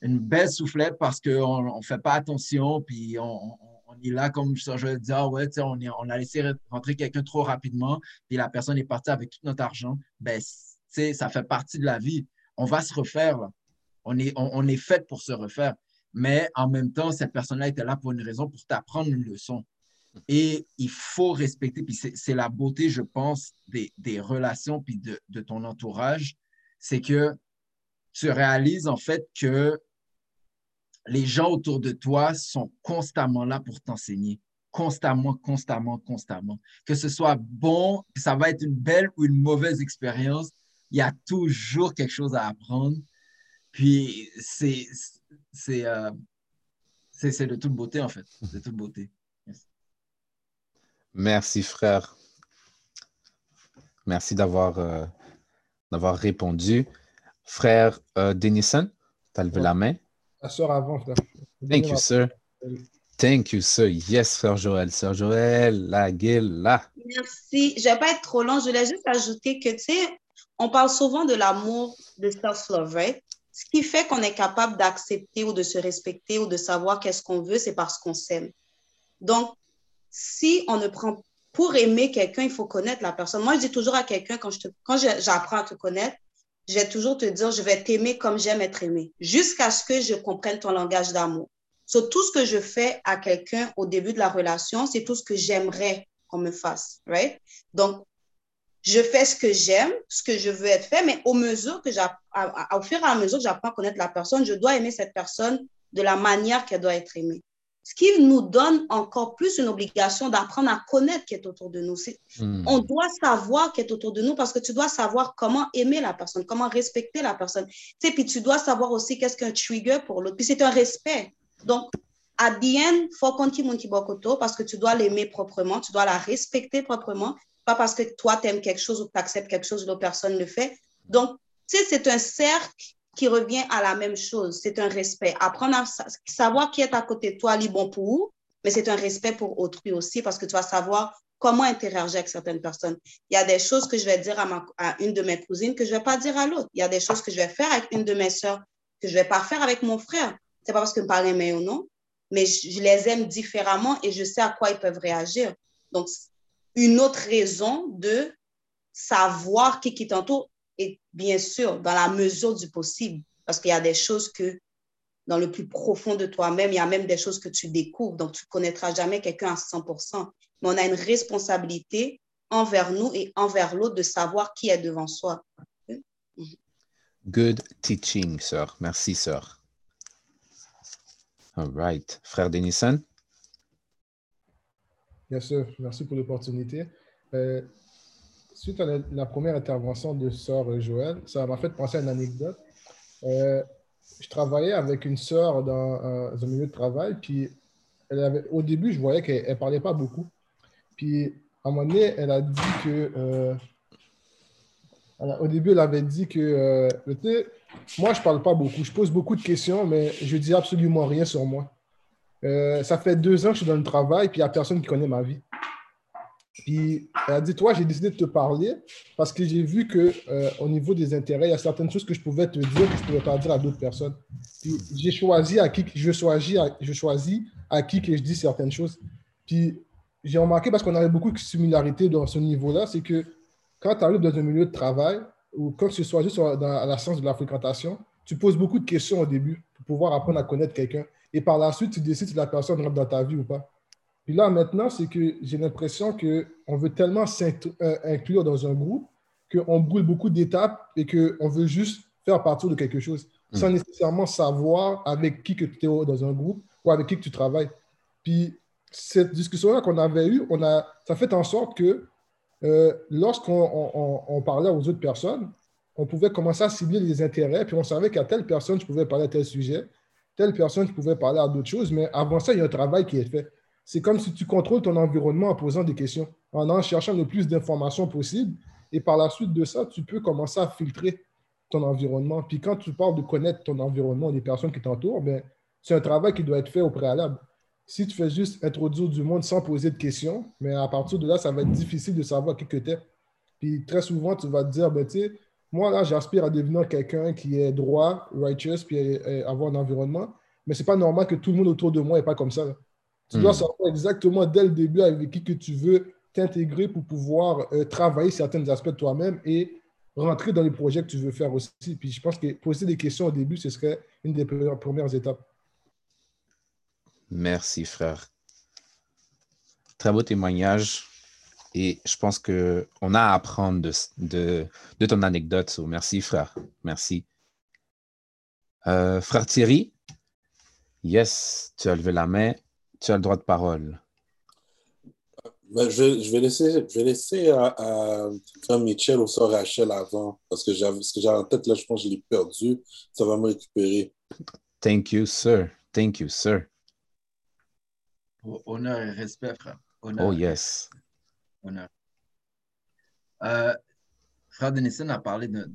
Une belle soufflette parce qu'on ne fait pas attention, puis on, on est là, comme je vais dire, ah ouais, on, on a laissé rentrer quelqu'un trop rapidement, puis la personne est partie avec tout notre argent. Ben, ça fait partie de la vie. On va se refaire. On est, on, est fait pour se refaire. Mais en même temps, cette personne-là était là pour une raison, pour t'apprendre une leçon. Et il faut respecter, puis c'est la beauté, je pense, des, des relations, puis de, de ton entourage, c'est que tu réalises en fait que les gens autour de toi sont constamment là pour t'enseigner. Constamment, constamment, constamment. Que ce soit bon, ça va être une belle ou une mauvaise expérience, il y a toujours quelque chose à apprendre. Puis c'est c'est euh, de toute beauté, en fait. De toute beauté. Merci, frère. Merci d'avoir euh, d'avoir répondu. Frère euh, Denison, tu as levé la main. La soeur avant, frère. Thank you, sir. Thank you, sir. Yes, frère Joël. Sœur Joël, la gueule, là. Merci. Je ne vais pas être trop long. Je voulais juste ajouter que, tu sais, on parle souvent de l'amour, de self-love, right? Ce qui fait qu'on est capable d'accepter ou de se respecter ou de savoir qu'est-ce qu'on veut, c'est parce qu'on s'aime. Donc, si on ne prend pour aimer quelqu'un, il faut connaître la personne. Moi, je dis toujours à quelqu'un, quand j'apprends à te connaître, je vais toujours te dire, je vais t'aimer comme j'aime être aimé, jusqu'à ce que je comprenne ton langage d'amour. So, tout ce que je fais à quelqu'un au début de la relation, c'est tout ce que j'aimerais qu'on me fasse, right? Donc, je fais ce que j'aime, ce que je veux être fait, mais au mesure que au fur et à mesure que j'apprends à connaître la personne, je dois aimer cette personne de la manière qu'elle doit être aimée ce qui nous donne encore plus une obligation d'apprendre à connaître qui est autour de nous. Hmm. On doit savoir qui est autour de nous parce que tu dois savoir comment aimer la personne, comment respecter la personne. Tu puis tu dois savoir aussi qu'est-ce qu'un trigger pour l'autre. Puis c'est un respect. Donc, à end, faut continuer parce que tu dois l'aimer proprement, tu dois la respecter proprement, pas parce que toi, tu aimes quelque chose ou tu acceptes quelque chose, l'autre personne le fait. Donc, tu sais, c'est un cercle qui revient à la même chose. C'est un respect. Apprendre à savoir qui est à côté de toi, bon pour vous, mais c'est un respect pour autrui aussi parce que tu vas savoir comment interagir avec certaines personnes. Il y a des choses que je vais dire à, à une de mes cousines que je ne vais pas dire à l'autre. Il y a des choses que je vais faire avec une de mes soeurs que je ne vais pas faire avec mon frère. C'est pas parce que me parle mais ou non, mais je, les aime différemment et je sais à quoi ils peuvent réagir. Donc, une autre raison de savoir qui qui t'entoure et bien sûr, dans la mesure du possible, parce qu'il y a des choses que dans le plus profond de toi-même, il y a même des choses que tu découvres, donc tu ne connaîtras jamais quelqu'un à 100%. Mais on a une responsabilité envers nous et envers l'autre de savoir qui est devant soi. Good teaching, sœur. Merci, sœur. All right. Frère Denison? Bien sûr, merci pour l'opportunité. Euh, suite à la, première intervention de sœur Joël, ça m'a fait penser à une anecdote. Euh, je travaillais avec une sœur dans, un milieu de travail, puis au début, je voyais qu'elle ne parlait pas beaucoup. Puis à un moment donné, elle a dit que. Euh, au début, elle avait dit que. Euh, moi, je ne parle pas beaucoup. Je pose beaucoup de questions, mais je dis absolument rien sur moi. Ça fait deux ans que je suis dans le travail, puis il n'y a personne qui connaît ma vie. Puis elle a dit, toi, j'ai décidé de te parler parce que j'ai vu que euh, au niveau des intérêts, il y a certaines choses que je pouvais te dire que je ne pouvais pas dire à d'autres personnes. Puis j'ai choisi à qui je choisis, je choisis à qui que je dis certaines choses. Puis j'ai remarqué parce qu'on avait beaucoup de similarités dans ce niveau-là, c'est que quand tu arrives dans un milieu de travail ou quand tu soit juste dans la science de la fréquentation, tu poses beaucoup de questions au début pour pouvoir apprendre à connaître quelqu'un. Et par la suite, tu décides si la personne rentre dans ta vie ou pas. Puis là, maintenant, c'est que j'ai l'impression qu'on veut tellement s'inclure dans un groupe qu'on brûle beaucoup d'étapes et qu'on veut juste faire partie de quelque chose hmm. sans nécessairement savoir avec qui que tu es dans un groupe ou avec qui que tu travailles. Puis cette discussion-là qu'on avait eue, on a, ça fait en sorte que euh, lorsqu'on on, parlait aux autres personnes, on pouvait commencer à cibler les intérêts, puis on savait qu'à telle personne, je pouvais parler à tel sujet, telle personne, je pouvais parler à d'autres choses, mais avant ça, il y a un travail qui est fait. C'est comme si tu contrôles ton environnement en posant des questions, en en cherchant le plus d'informations possible, et par la suite de ça, tu peux commencer à filtrer ton environnement. Puis quand tu parles de connaître ton environnement, les personnes qui t'entourent, ben, c'est un travail qui doit être fait au préalable. Si tu fais juste introduire du monde sans poser de questions, mais à partir de là, ça va être difficile de savoir qui que tu es. Puis très souvent, tu vas te dire, ben, tu sais, moi, là, j'aspire à devenir quelqu'un qui est droit, righteous, puis avoir un environnement. Mais ce n'est pas normal que tout le monde autour de moi n'est pas comme ça. Tu dois hmm. savoir exactement dès le début avec qui que tu veux t'intégrer pour pouvoir euh, travailler certains aspects de toi-même et rentrer dans les projets que tu veux faire aussi. Puis je pense que poser des questions au début, ce serait une des premières étapes. Merci, frère. Très beau témoignage. Et je pense qu'on a à apprendre de, de, ton anecdote. merci, frère. Merci. Euh, frère Thierry, yes, tu as levé la main. Tu as le droit de parole. Ben, je, vais laisser, je vais laisser à, à Michel ou ça Rachel avant, parce que ce que j'avais en tête, là, je pense que je l'ai perdu. Ça va me récupérer. Thank you, sir. Thank you, sir. Honneur et respect, frère. oh, yes. Honneur. Euh, frère Denison a parlé de,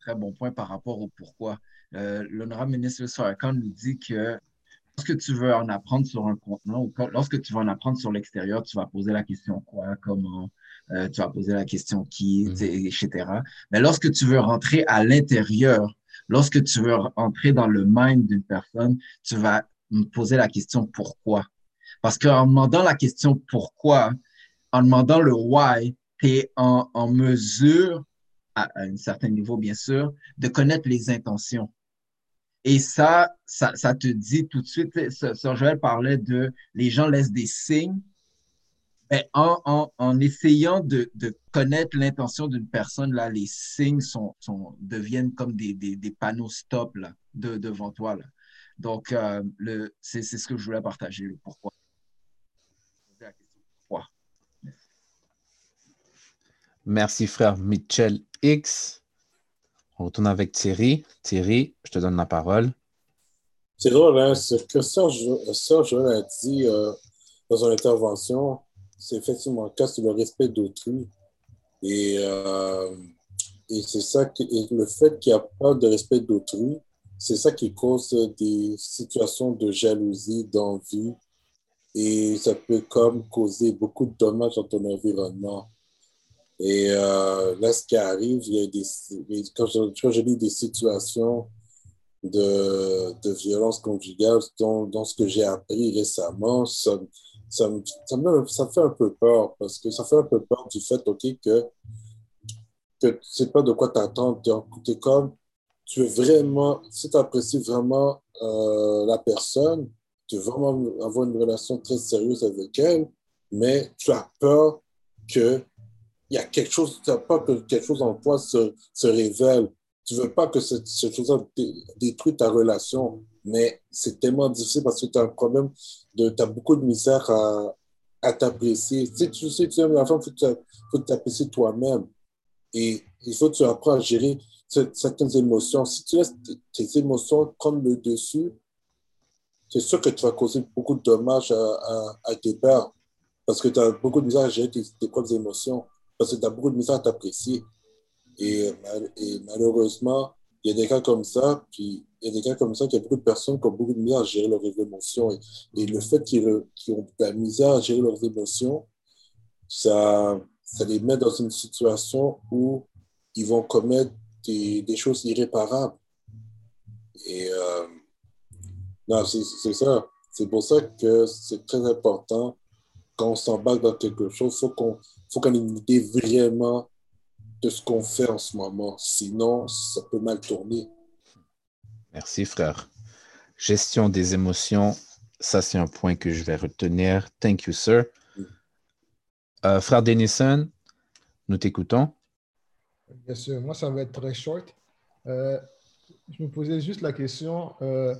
très bons points par rapport au pourquoi. Euh, L'honorable ministre Sarkhan nous dit que lorsque tu veux en apprendre sur un contenant ou lorsque tu veux en apprendre sur l'extérieur, tu vas poser la question quoi, comment, euh, tu vas poser la question qui, mm-hmm. etc. Mais lorsque tu veux rentrer à l'intérieur, lorsque tu veux rentrer dans le mind d'une personne, tu vas me poser la question pourquoi. Parce qu'en demandant la question pourquoi, en demandant le why, tu es en, en mesure, à, un certain niveau bien sûr, de connaître les intentions. Et ça, ça, te dit tout de suite, Sir Joël parlait de les gens laissent des signes. Mais en, en, en essayant de, de connaître l'intention d'une personne, là, les signes sont, sont, deviennent comme des, des, des panneaux stop là, de, devant toi. Là. Donc, euh, c'est ce que je voulais partager, le. Pourquoi. Merci, frère Mitchell X. On retourne avec Thierry. Thierry, je te donne la parole. C'est drôle, hein? ce que Serge, a dit dans son intervention, c'est effectivement le cas sur le respect d'autrui. Et, euh, et c'est ça, qui, le fait qu'il n'y a pas de respect d'autrui, c'est ça qui cause des situations de jalousie, d'envie, et ça peut comme causer beaucoup de dommages dans ton environnement. Et euh, là, ce qui arrive, il y a des, quand, je, lis des situations de, de violence conjugale dans, dans ce que j'ai appris récemment, ça, ça, ça, me, ça fait un peu peur parce que ça fait un peu peur du fait, que, que tu sais pas de quoi t'attendre. Tu es comme, tu veux vraiment, si tu apprécies vraiment euh, la personne, tu veux vraiment avoir une relation très sérieuse avec elle, mais tu as peur que il y a quelque chose, tu pas que quelque chose en toi se, se révèle. Tu veux pas que cette, chose-là détruise ta relation, mais c'est tellement difficile parce que tu as un problème, tu as beaucoup de misère à, à t'apprécier. Si tu sais, tu aimes la femme, il faut t'apprécier toi-même. Et il faut que tu apprennes à gérer certaines émotions. Si tu laisses tes émotions prendre le dessus, c'est sûr que tu vas causer beaucoup de dommages à, tes pères parce que tu as beaucoup de misère à gérer tes propres émotions parce que tu as beaucoup de misère à t'apprécier. Et, malheureusement, il y a des cas comme ça, puis il y a des cas comme ça qu'il y a beaucoup de personnes qui ont beaucoup de misère à gérer leurs émotions. Et, le fait qu'ils ont de la misère à gérer leurs émotions, ça, les met dans une situation où ils vont commettre des, des choses irréparables. Et euh, non, c'est ça. C'est pour ça que c'est très important quand on s'embarque dans quelque chose, il faut qu'on faut qu'on ait une idée vraiment de ce qu'on fait en ce moment. Sinon, ça peut mal tourner. Merci, frère. Gestion des émotions, ça, c'est un point que je vais retenir. Thank you, sir. Euh, frère Denison, nous t'écoutons. Bien sûr. Moi, ça va être très short. Euh, je me posais juste la question. Euh,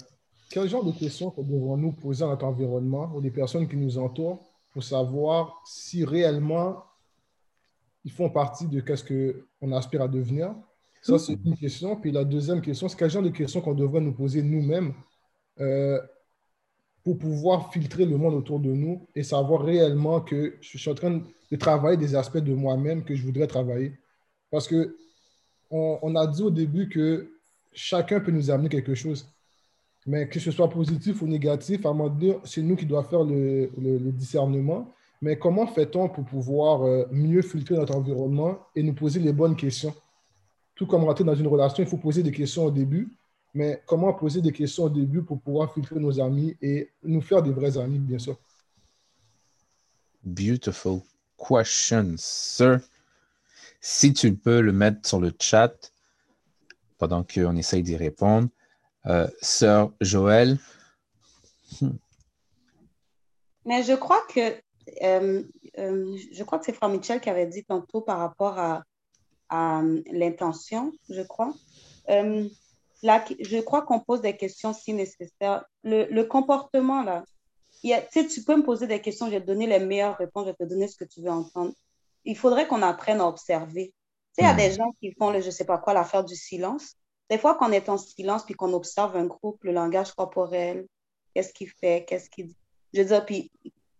quel genre de questions devons-nous poser à notre environnement ou des personnes qui nous entourent pour savoir si réellement ils font partie de ce qu'on aspire à devenir? Ça, c'est une question. Puis la deuxième question, c'est quel genre de questions qu'on devrait nous poser nous-mêmes euh, pour pouvoir filtrer le monde autour de nous et savoir réellement que je suis en train de travailler des aspects de moi-même que je voudrais travailler? Parce que on, a dit au début que chacun peut nous amener quelque chose. Mais que ce soit positif ou négatif, à un moment donné, c'est nous qui doit faire le, discernement. Mais comment fait-on pour pouvoir euh, mieux filtrer notre environnement et nous poser les bonnes questions? Tout comme rentrer dans une relation, il faut poser des questions au début, mais comment poser des questions au début pour pouvoir filtrer nos amis et nous faire des vrais amis, bien sûr? Beautiful question, sir. Si tu peux le mettre sur le chat pendant qu'on essaye d'y répondre. Euh, sœur Joël. Hmm. Mais je crois que euh, euh, je crois que c'est Frère Michel qui avait dit tantôt par rapport à, à l'intention, je crois. Là, je crois qu'on pose des questions si nécessaire. Le, comportement, là, il tu peux me poser des questions, je vais te donner les meilleures réponses, je vais te donner ce que tu veux entendre. Il faudrait qu'on apprenne à observer. Tu sais, il y a des hmm. gens qui font le je sais pas quoi, l'affaire du silence. Des fois, qu'on est en silence puis qu'on observe un groupe, le langage corporel, qu'est-ce qu'il fait, qu'est-ce qu'il dit. Je veux dire, puis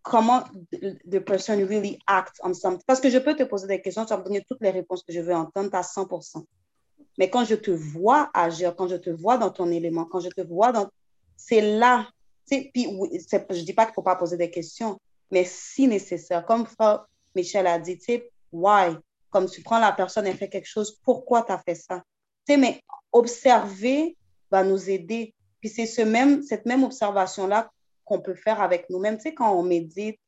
comment the person really acts on something. Parce que je peux te poser des questions, tu vas me donner toutes les réponses que je veux entendre à 100%. Mais quand je te vois agir, quand je te vois dans ton élément, quand je te vois dans... C'est là. Puis, je ne dis pas qu'il ne faut pas poser des questions, mais si nécessaire, comme Michel a dit, tu sais, why? Comme tu prends la personne, elle fait quelque chose, pourquoi tu as fait ça? Tu sais, mais observer va nous aider. Puis c'est ce même, cette même observation-là qu'on peut faire avec nous-mêmes. Tu sais, quand on médite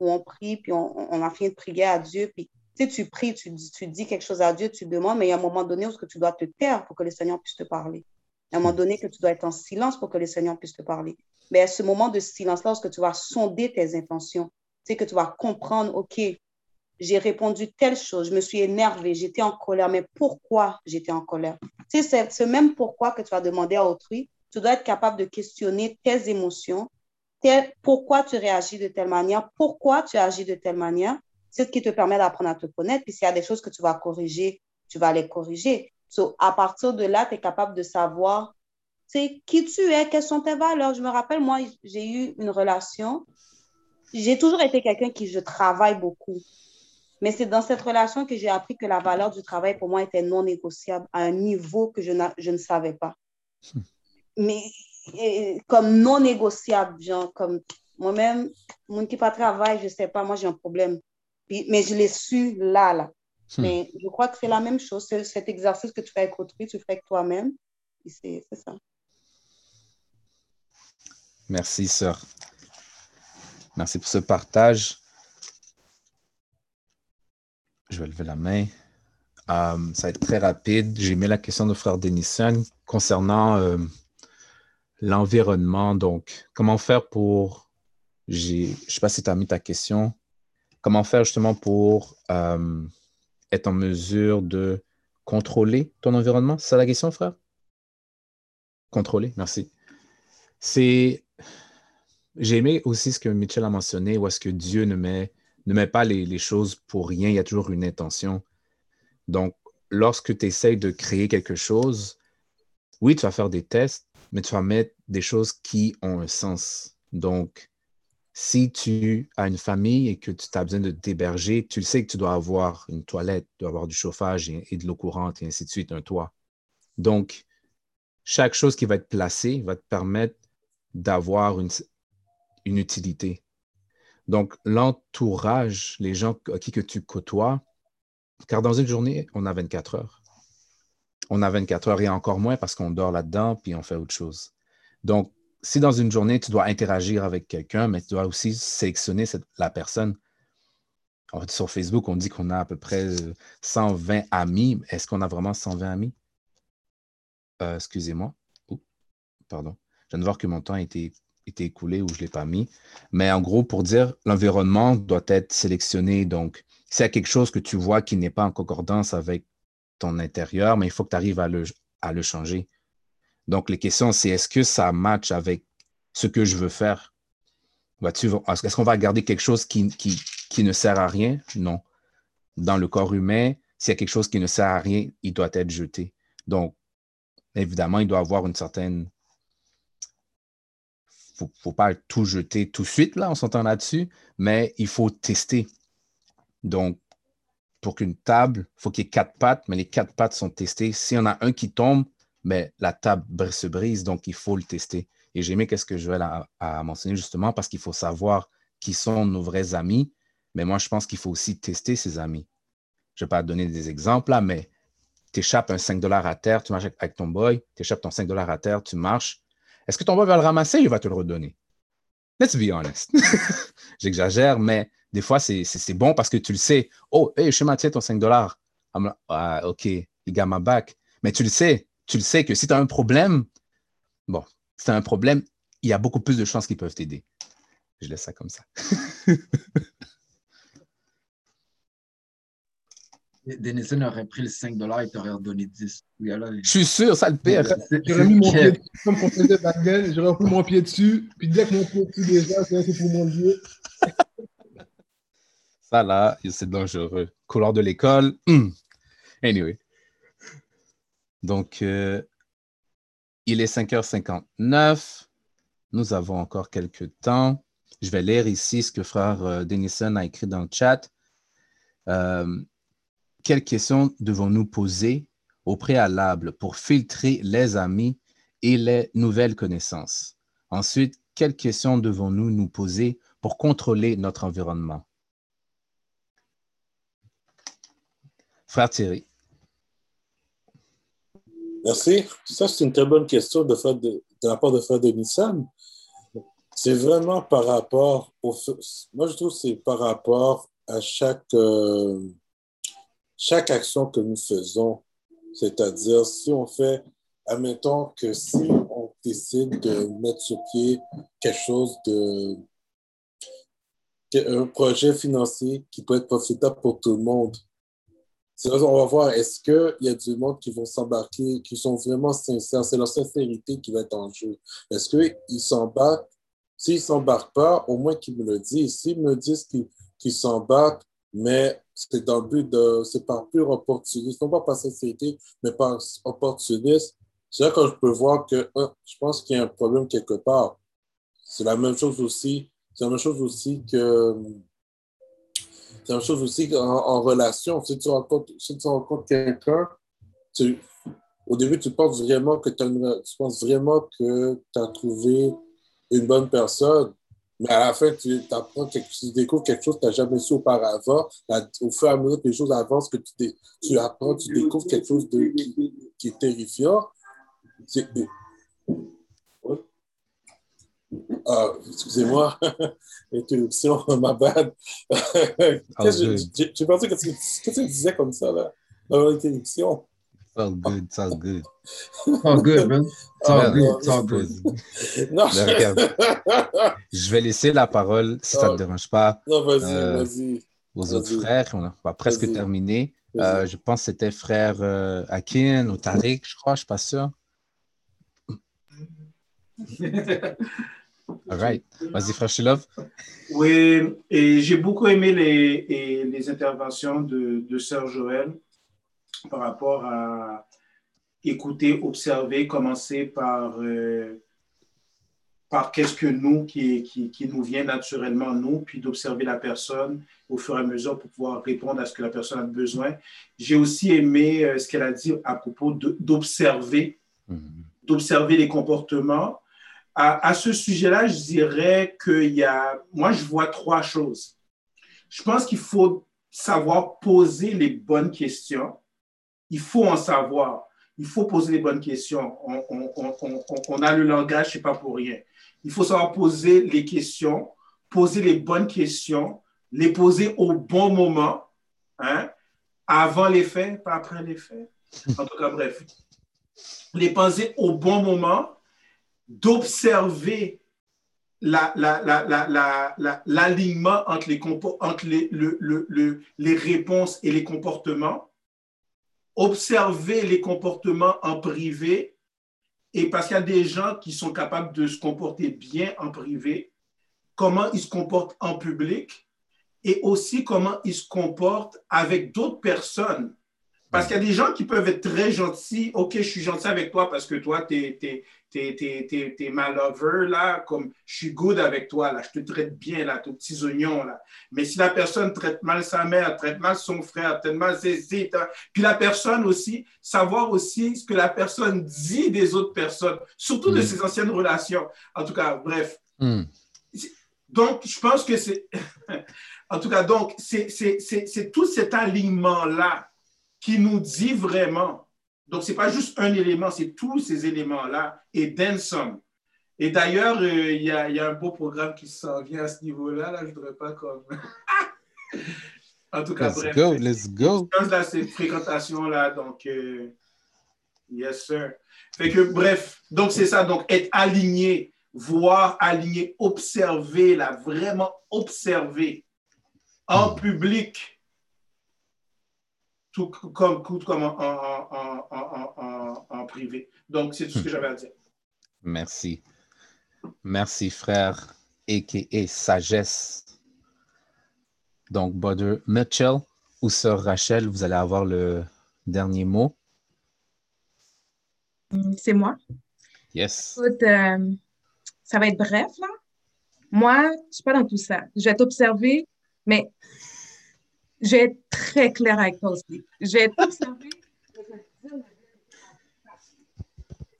ou on prie, puis on, on a fini de prier à Dieu, puis tu sais, tu pries, tu dis, quelque chose à Dieu, tu demandes, mais il y a un moment donné où tu dois te taire pour que le Seigneur puisse te parler. Il y a un moment donné que tu dois être en silence pour que le Seigneur puisse te parler. Mais à ce moment de silence-là, lorsque tu vas sonder tes intentions, tu sais que tu vas comprendre, OK, j'ai répondu telle chose, je me suis énervée, j'étais en colère, mais pourquoi j'étais en colère? Tu sais, c'est ce même pourquoi que tu vas demander à autrui. Tu dois être capable de questionner tes émotions, pourquoi tu réagis de telle manière, pourquoi tu agis de telle manière, c'est ce qui te permet d'apprendre à te connaître. Puis s'il y a des choses que tu vas corriger, tu vas les corriger. So, à partir de là, tu es capable de savoir qui tu es, quelles sont tes valeurs. Je me rappelle, moi, j'ai eu une relation. J'ai toujours été quelqu'un qui je travaille beaucoup. Mais c'est dans cette relation que j'ai appris que la valeur du travail pour moi était non négociable à un niveau que je, je ne savais pas. Hmm. Mais comme non négociable, genre comme moi-même, mon qui pas travail, je ne sais pas, moi j'ai un problème mais je l'ai su là, là. Hmm. Mais je crois que c'est la même chose. C'est cet exercice que tu fais avec autrui, tu fais avec toi-même. C'est ça. Merci, sœur. Merci pour ce partage. Je vais lever la main. Euh, ça va être très rapide. J'ai mis la question de frère Denison concernant euh, l'environnement. Donc, comment faire pour. Je ne sais pas si tu as mis ta question. Comment faire justement pour euh, être en mesure de contrôler ton environnement? C'est la question, frère? Contrôler, merci. C'est. J'ai aimé aussi ce que Mitchell a mentionné, où est-ce que Dieu ne met, pas les, choses pour rien, il y a toujours une intention. Donc, lorsque tu essayes de créer quelque chose, oui, tu vas faire des tests, mais tu vas mettre des choses qui ont un sens. Donc, si tu as une famille et que tu as besoin de t'héberger, tu sais que tu dois avoir une toilette, tu dois avoir du chauffage et, de l'eau courante et ainsi de suite, un toit. Donc, chaque chose qui va être placée va te permettre d'avoir une, utilité. Donc, l'entourage, les gens à qui que tu côtoies, car dans une journée, on a 24 heures. On a 24 heures et encore moins parce qu'on dort là-dedans puis on fait autre chose. Donc, si dans une journée, tu dois interagir avec quelqu'un, mais tu dois aussi sélectionner la personne. sur Facebook, on dit qu'on a à peu près 120 euh, amis. Est-ce qu'on a vraiment 120 amis? Euh, excusez-moi. pardon. Je viens de voir que mon temps a été, écoulé ou je ne l'ai pas mis. Mais en gros, pour dire, l'environnement doit être sélectionné. Donc, s'il y a quelque chose que tu vois qui n'est pas en concordance avec ton intérieur, mais il faut que tu arrives à le changer. Donc, les questions, c'est est-ce que ça match avec ce que je veux faire? Est-ce qu'on va garder quelque chose qui, qui, ne sert à rien? Non. Dans le corps humain, s'il y a quelque chose qui ne sert à rien, il doit être jeté. Donc, évidemment, il doit avoir une certaine. Il ne faut pas tout jeter tout de suite, là, on s'entend là-dessus, mais il faut tester. Donc, pour qu'une table, il faut qu'il y ait quatre pattes, mais les quatre pattes sont testées. S'il y en a un qui tombe, mais la table se brise, donc il faut le tester. Et j'ai aimé qu'est-ce que je vais à, à mentionner justement parce qu'il faut savoir qui sont nos vrais amis, mais moi je pense qu'il faut aussi tester ses amis. Je ne vais pas donner des exemples là, mais tu échappes un 5 dollars à terre, tu marches avec ton boy, tu échappes ton 5 dollars à terre, tu marches. Est-ce que ton boy va le ramasser? Ou il va te le redonner? Let's be honest. J'exagère, mais des fois, c'est bon parce que tu le sais. Oh, hey, je tiens ton 5 dollars. Ah, OK, il got my back. Mais tu le sais, tu le sais que si tu as un problème, bon, si tu as un problème, il y a beaucoup plus de chances qu'ils peuvent t'aider. Je laisse ça comme ça. Denison aurait pris le 5 et t'aurait redonné 10. Je suis sûr, ça le pire. J'aurais mis mon pied dessus, comme on faisait back j'aurais pris mon pied dessus, puis dès que mon pied dessus déjà, c'est pour mon dieu. ça là, c'est dangereux. Couleur de l'école. Hmm. Anyway. Donc, euh, il est 5h59. Nous avons encore quelques temps. Je vais lire ici ce que frère euh, Denison a écrit dans le chat. Euh, quelles questions devons-nous poser au préalable pour filtrer les amis et les nouvelles connaissances? Ensuite, quelles questions devons-nous nous poser pour contrôler notre environnement? Frère Thierry. Merci. Ça, c'est une très bonne question de, la part de Frère Denissan. C'est vraiment par rapport au. Moi, je trouve que c'est par rapport à chaque. Euh, chaque action que nous faisons, c'est-à-dire si on fait, admettons que si on décide de mettre sur pied quelque chose de, un projet financier qui peut être profitable pour tout le monde, on va voir, est-ce qu'il y a du monde qui vont s'embarquer, qui sont vraiment sincères, c'est leur sincérité qui va être en jeu. Est-ce qu'ils s'embarquent? S'ils ne s'embarquent pas, au moins qu'ils me le disent. S'ils me disent qu'ils s'embarquent, mais c'est dans le but de, c'est par pur opportunisme, non pas par sincérité, mais par opportunisme. C'est là que je peux voir que je pense qu'il y a un problème quelque part. C'est la même chose aussi, c'est la même chose aussi que, c'est la même chose aussi en, relation. Si tu rencontres, si rencontres quelqu'un, au début, tu penses vraiment que tu penses vraiment que tu as trouvé une bonne personne, mais à la fin, tu, apprends tu découvres quelque chose que tu n'as jamais su auparavant. au fur et à mesure que les choses avancent, que tu, tu apprends, tu découvres quelque chose de, qui, est terrifiant. Ah, excusez-moi, interruption, ma bad. J'ai pensé que tu, que tu disais comme ça, là, interruption. It's all good, it's all good. It's all good, man. It's all good, it's all good. Non. Je vais laisser la parole, si ça ne te dérange pas. Non, vas-y, euh, vas-y. Aux autres frères, on va presque terminer. Euh, je pense que c'était frère euh, Akin ou Tariq, je crois, je ne suis pas sûr. All right. Vas-y, frère Shilov. Oui, et j'ai beaucoup aimé les, les interventions de, de Sœur Joël par rapport à écouter, observer, commencer par, euh, par qu'est-ce que nous, qui, qui, qui, nous vient naturellement, nous, puis d'observer la personne au fur et à mesure pour pouvoir répondre à ce que la personne a besoin. J'ai aussi aimé euh, ce qu'elle a dit à propos d'observer, mm-hmm. d'observer les comportements. À, à ce sujet-là, je dirais qu'il y a, moi, je vois trois choses. Je pense qu'il faut savoir poser les bonnes questions il faut en savoir. Il faut poser les bonnes questions. On, a le langage, ce n'est pas pour rien. Il faut savoir poser les questions, poser les bonnes questions, les poser au bon moment, hein, avant les faits, pas après les faits. En tout cas, bref. Les poser au bon moment, d'observer l'alignement entre, les réponses et les comportements observer les comportements en privé Et parce qu'il y a des gens qui sont capables de se comporter bien en privé, comment ils se comportent en public et aussi comment ils se comportent avec d'autres personnes. Parce qu'il y a des gens qui peuvent être très gentils. OK, je suis gentil avec toi parce que toi, tu es, t'es, ma lover, là, comme je suis good avec toi, là, je te traite bien, là, tes petits oignons, là. Mais si la personne traite mal sa mère, traite mal son frère, traite mal ses hein, puis la personne aussi, savoir aussi ce que la personne dit des autres personnes, surtout de mm. ses anciennes relations. En tout cas, bref. Mm. Donc, je pense que c'est. en tout cas, donc, c'est, c'est tout cet alignement-là qui nous dit vraiment donc, ce n'est pas juste un élément, c'est tous ces éléments-là et then some. Et d'ailleurs, euh, il y, a, un beau programme qui s'en vient à ce niveau-là. Là, je ne voudrais pas comme. en tout cas, let's bref. Go, let's go. Là, cette fréquentation-là. Donc, euh, yes, sir. Fait que, bref, donc c'est ça. Donc, être aligné, voir, aligné, observer, là, vraiment observer en hmm. public tout comme, comme en, privé. Donc, c'est tout ce que j'avais à dire. Merci. Merci, frère, et sagesse. Donc, Brother Mitchell ou Sœur Rachel, vous allez avoir le dernier mot. C'est moi. Yes. Écoute, euh, ça va être bref, là. Moi, je ne suis pas dans tout ça. Je vais t'observer, mais je vais être très clair avec toi aussi. Je vais t'observer.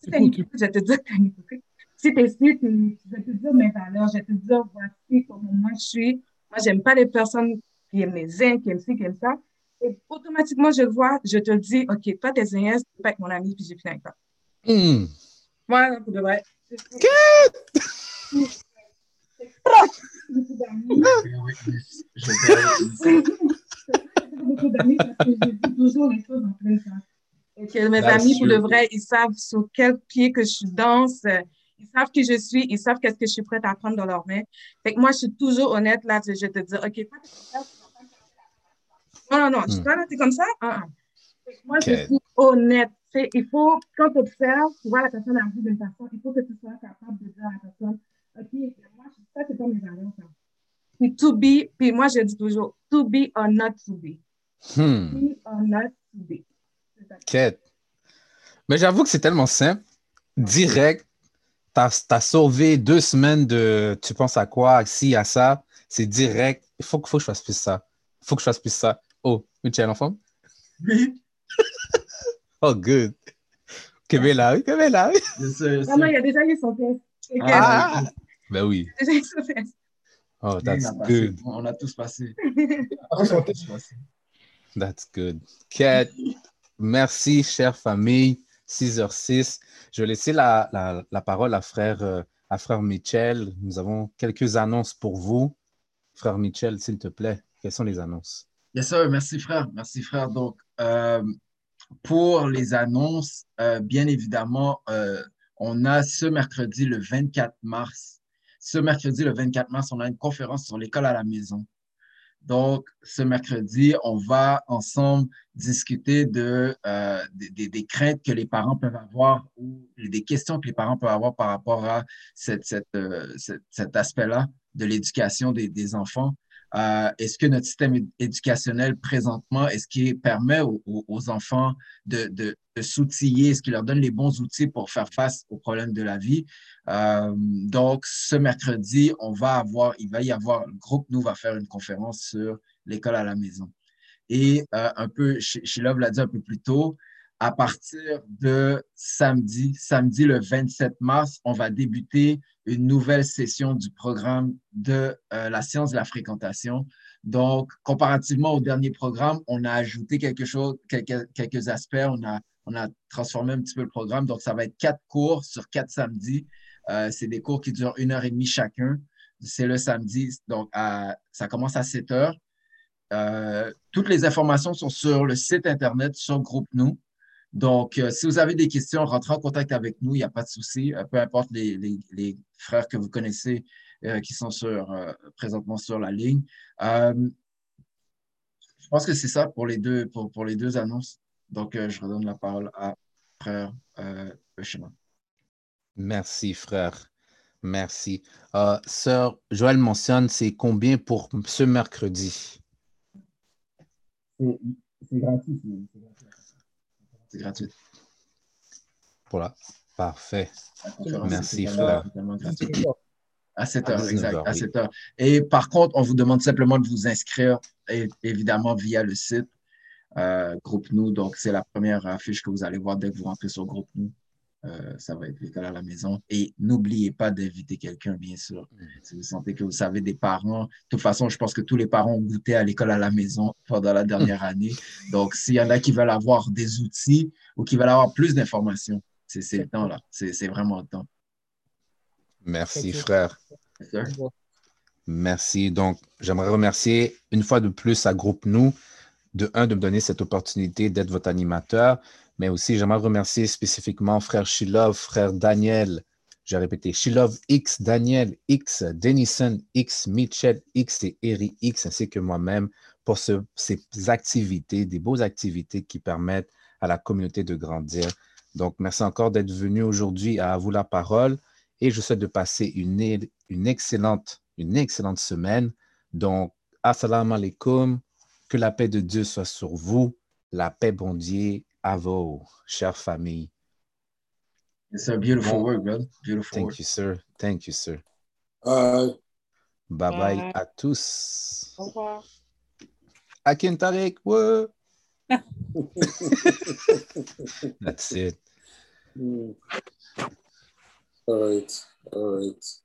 Si je vais te dire que tu es Si tu es ici, je vais te dire mes valeurs, je vais te dire voici comment moi je suis. Moi, je n'aime pas les personnes qui aiment les zins, qui aiment ci, qui aiment ça. Et automatiquement, je vois, je te dis, OK, toi, t'es zin, c'est pas avec mon ami, puis j'ai fini avec toi. Mm. Moi, pour de vrai. beaucoup d'amis parce que je dis toujours les choses en plein temps. Et que mes amis, pour le vrai, ils savent sur quel pied que je danse. Ils savent qui je suis. Ils savent qu'est-ce que je suis prête à prendre dans leurs mains. Fait que moi, je suis toujours honnête là. Je te dis, OK. Non, non, non. Hmm. Toi, là, t'es comme ça? Ah, ah. Moi, je suis honnête. il faut, quand tu observes, tu vois la personne agir d'une façon, il faut que tu sois capable de dire à la personne, OK, moi, ça, c'est pas mes valeurs, ça. Puis to be, puis moi, je dis toujours, to be or not to be. Hmm. Quête. Mais j'avoue que c'est tellement simple. Direct, tu as, sauvé deux semaines de tu penses à quoi, si, à ça. C'est direct. Il faut, faut que je fasse plus ça. Il faut que je fasse plus ça. Oh, Michel, en forme? Oui. oh, good. Kébé là, oui, Kébé là, oui. Non, il y a déjà eu son test. Ah, ben oui. Déjà eu son test. Oh, that's good. On a tous passé. On a tous passé. That's good. Kat, merci, chère famille. 6h06. Je vais laisser la, la, parole à frère, euh, à frère Michel. Nous avons quelques annonces pour vous. Frère Michel, s'il te plaît, quelles sont les annonces? Yes, sir. Merci, frère. Merci, frère. Donc, euh, pour les annonces, euh, bien évidemment, on a ce mercredi, le 24 mars. Ce mercredi, le 24 mars, on a une conférence sur l'école à la maison. Donc, ce mercredi, on va ensemble discuter de, euh, des, craintes que les parents peuvent avoir ou des questions que les parents peuvent avoir par rapport à euh, cet aspect-là de l'éducation des, des, enfants. Euh, est-ce que notre système éducationnel présentement, est-ce qu'il permet aux, enfants de, de, de s'outiller, est-ce qu'il leur donne les bons outils pour faire face aux problèmes de la vie? Euh, donc, ce mercredi, on va avoir, il va y avoir, le groupe nous va faire une conférence sur l'école à la maison. Et euh, un peu, Shilov l'a dit un peu plus tôt, à partir de samedi, samedi le 27 mars, on va débuter une nouvelle session du programme de euh, la science de la fréquentation. Donc, comparativement au dernier programme, on a ajouté quelque chose, quelques, quelques aspects, on a, on a transformé un petit peu le programme. Donc, ça va être quatre cours sur quatre samedis. Euh, c'est des cours qui durent une heure et demie chacun. C'est le samedi, donc ça commence à 7 heures. Euh, toutes les informations sont sur le site Internet, sur Groupe Nous. Donc, euh, si vous avez des questions, rentrez en contact avec nous, il n'y a pas de souci. Euh, peu importe les, les, frères que vous connaissez euh, qui sont sur, présentement sur la ligne. je pense que c'est ça pour les deux, pour, pour les deux annonces. Donc, je redonne la parole à frère euh, Merci, frère. Merci. Euh, Sœur Joël mentionne, c'est combien pour ce mercredi? C'est gratuit. C'est gratuit. Voilà. Parfait. Merci, c'est gratuit. À 7 À heures, 19 exact. heures, À oui. 7 heures. Et par contre, on vous demande simplement de vous inscrire, évidemment, via le site euh, Groupe Nous. Donc, c'est la première affiche que vous allez voir dès que vous rentrez sur Groupe Nous. Euh, ça va être l'école à la maison. Et n'oubliez pas d'inviter quelqu'un, bien sûr. Mm. Si vous sentez que vous savez des parents, de toute façon, je pense que tous les parents ont goûté à l'école à la maison pendant la dernière année. Donc, s'il y en a qui veulent avoir des outils ou qui veulent avoir plus d'informations, c'est le temps là. C'est vraiment le temps. Merci, frère. Merci. Donc, j'aimerais remercier une fois de plus à Groupe Nous, de un, de me donner cette opportunité d'être votre animateur, mais aussi j'aimerais remercier spécifiquement frère Shilov, frère Daniel, j'ai répété, Shilov X, Daniel X, Denison X, Mitchell X et Eri X, ainsi que moi-même pour ce- ces activités, des beaux activités qui permettent à la communauté de grandir. Donc, merci encore d'être venu aujourd'hui à vous la parole et je souhaite de passer une, excellente, une excellente semaine. Donc, assalamu alaikum, que la paix de Dieu soit sur vous, la paix bon Dieu à vos chères familles. It's a beautiful Bon. work, brother. Beautiful Thank work. you, sir. Thank you, sir. Bye. Bye bye Bye. à tous. Au revoir. Akin Tariq, ouais. That's it. Hmm. All right. All right.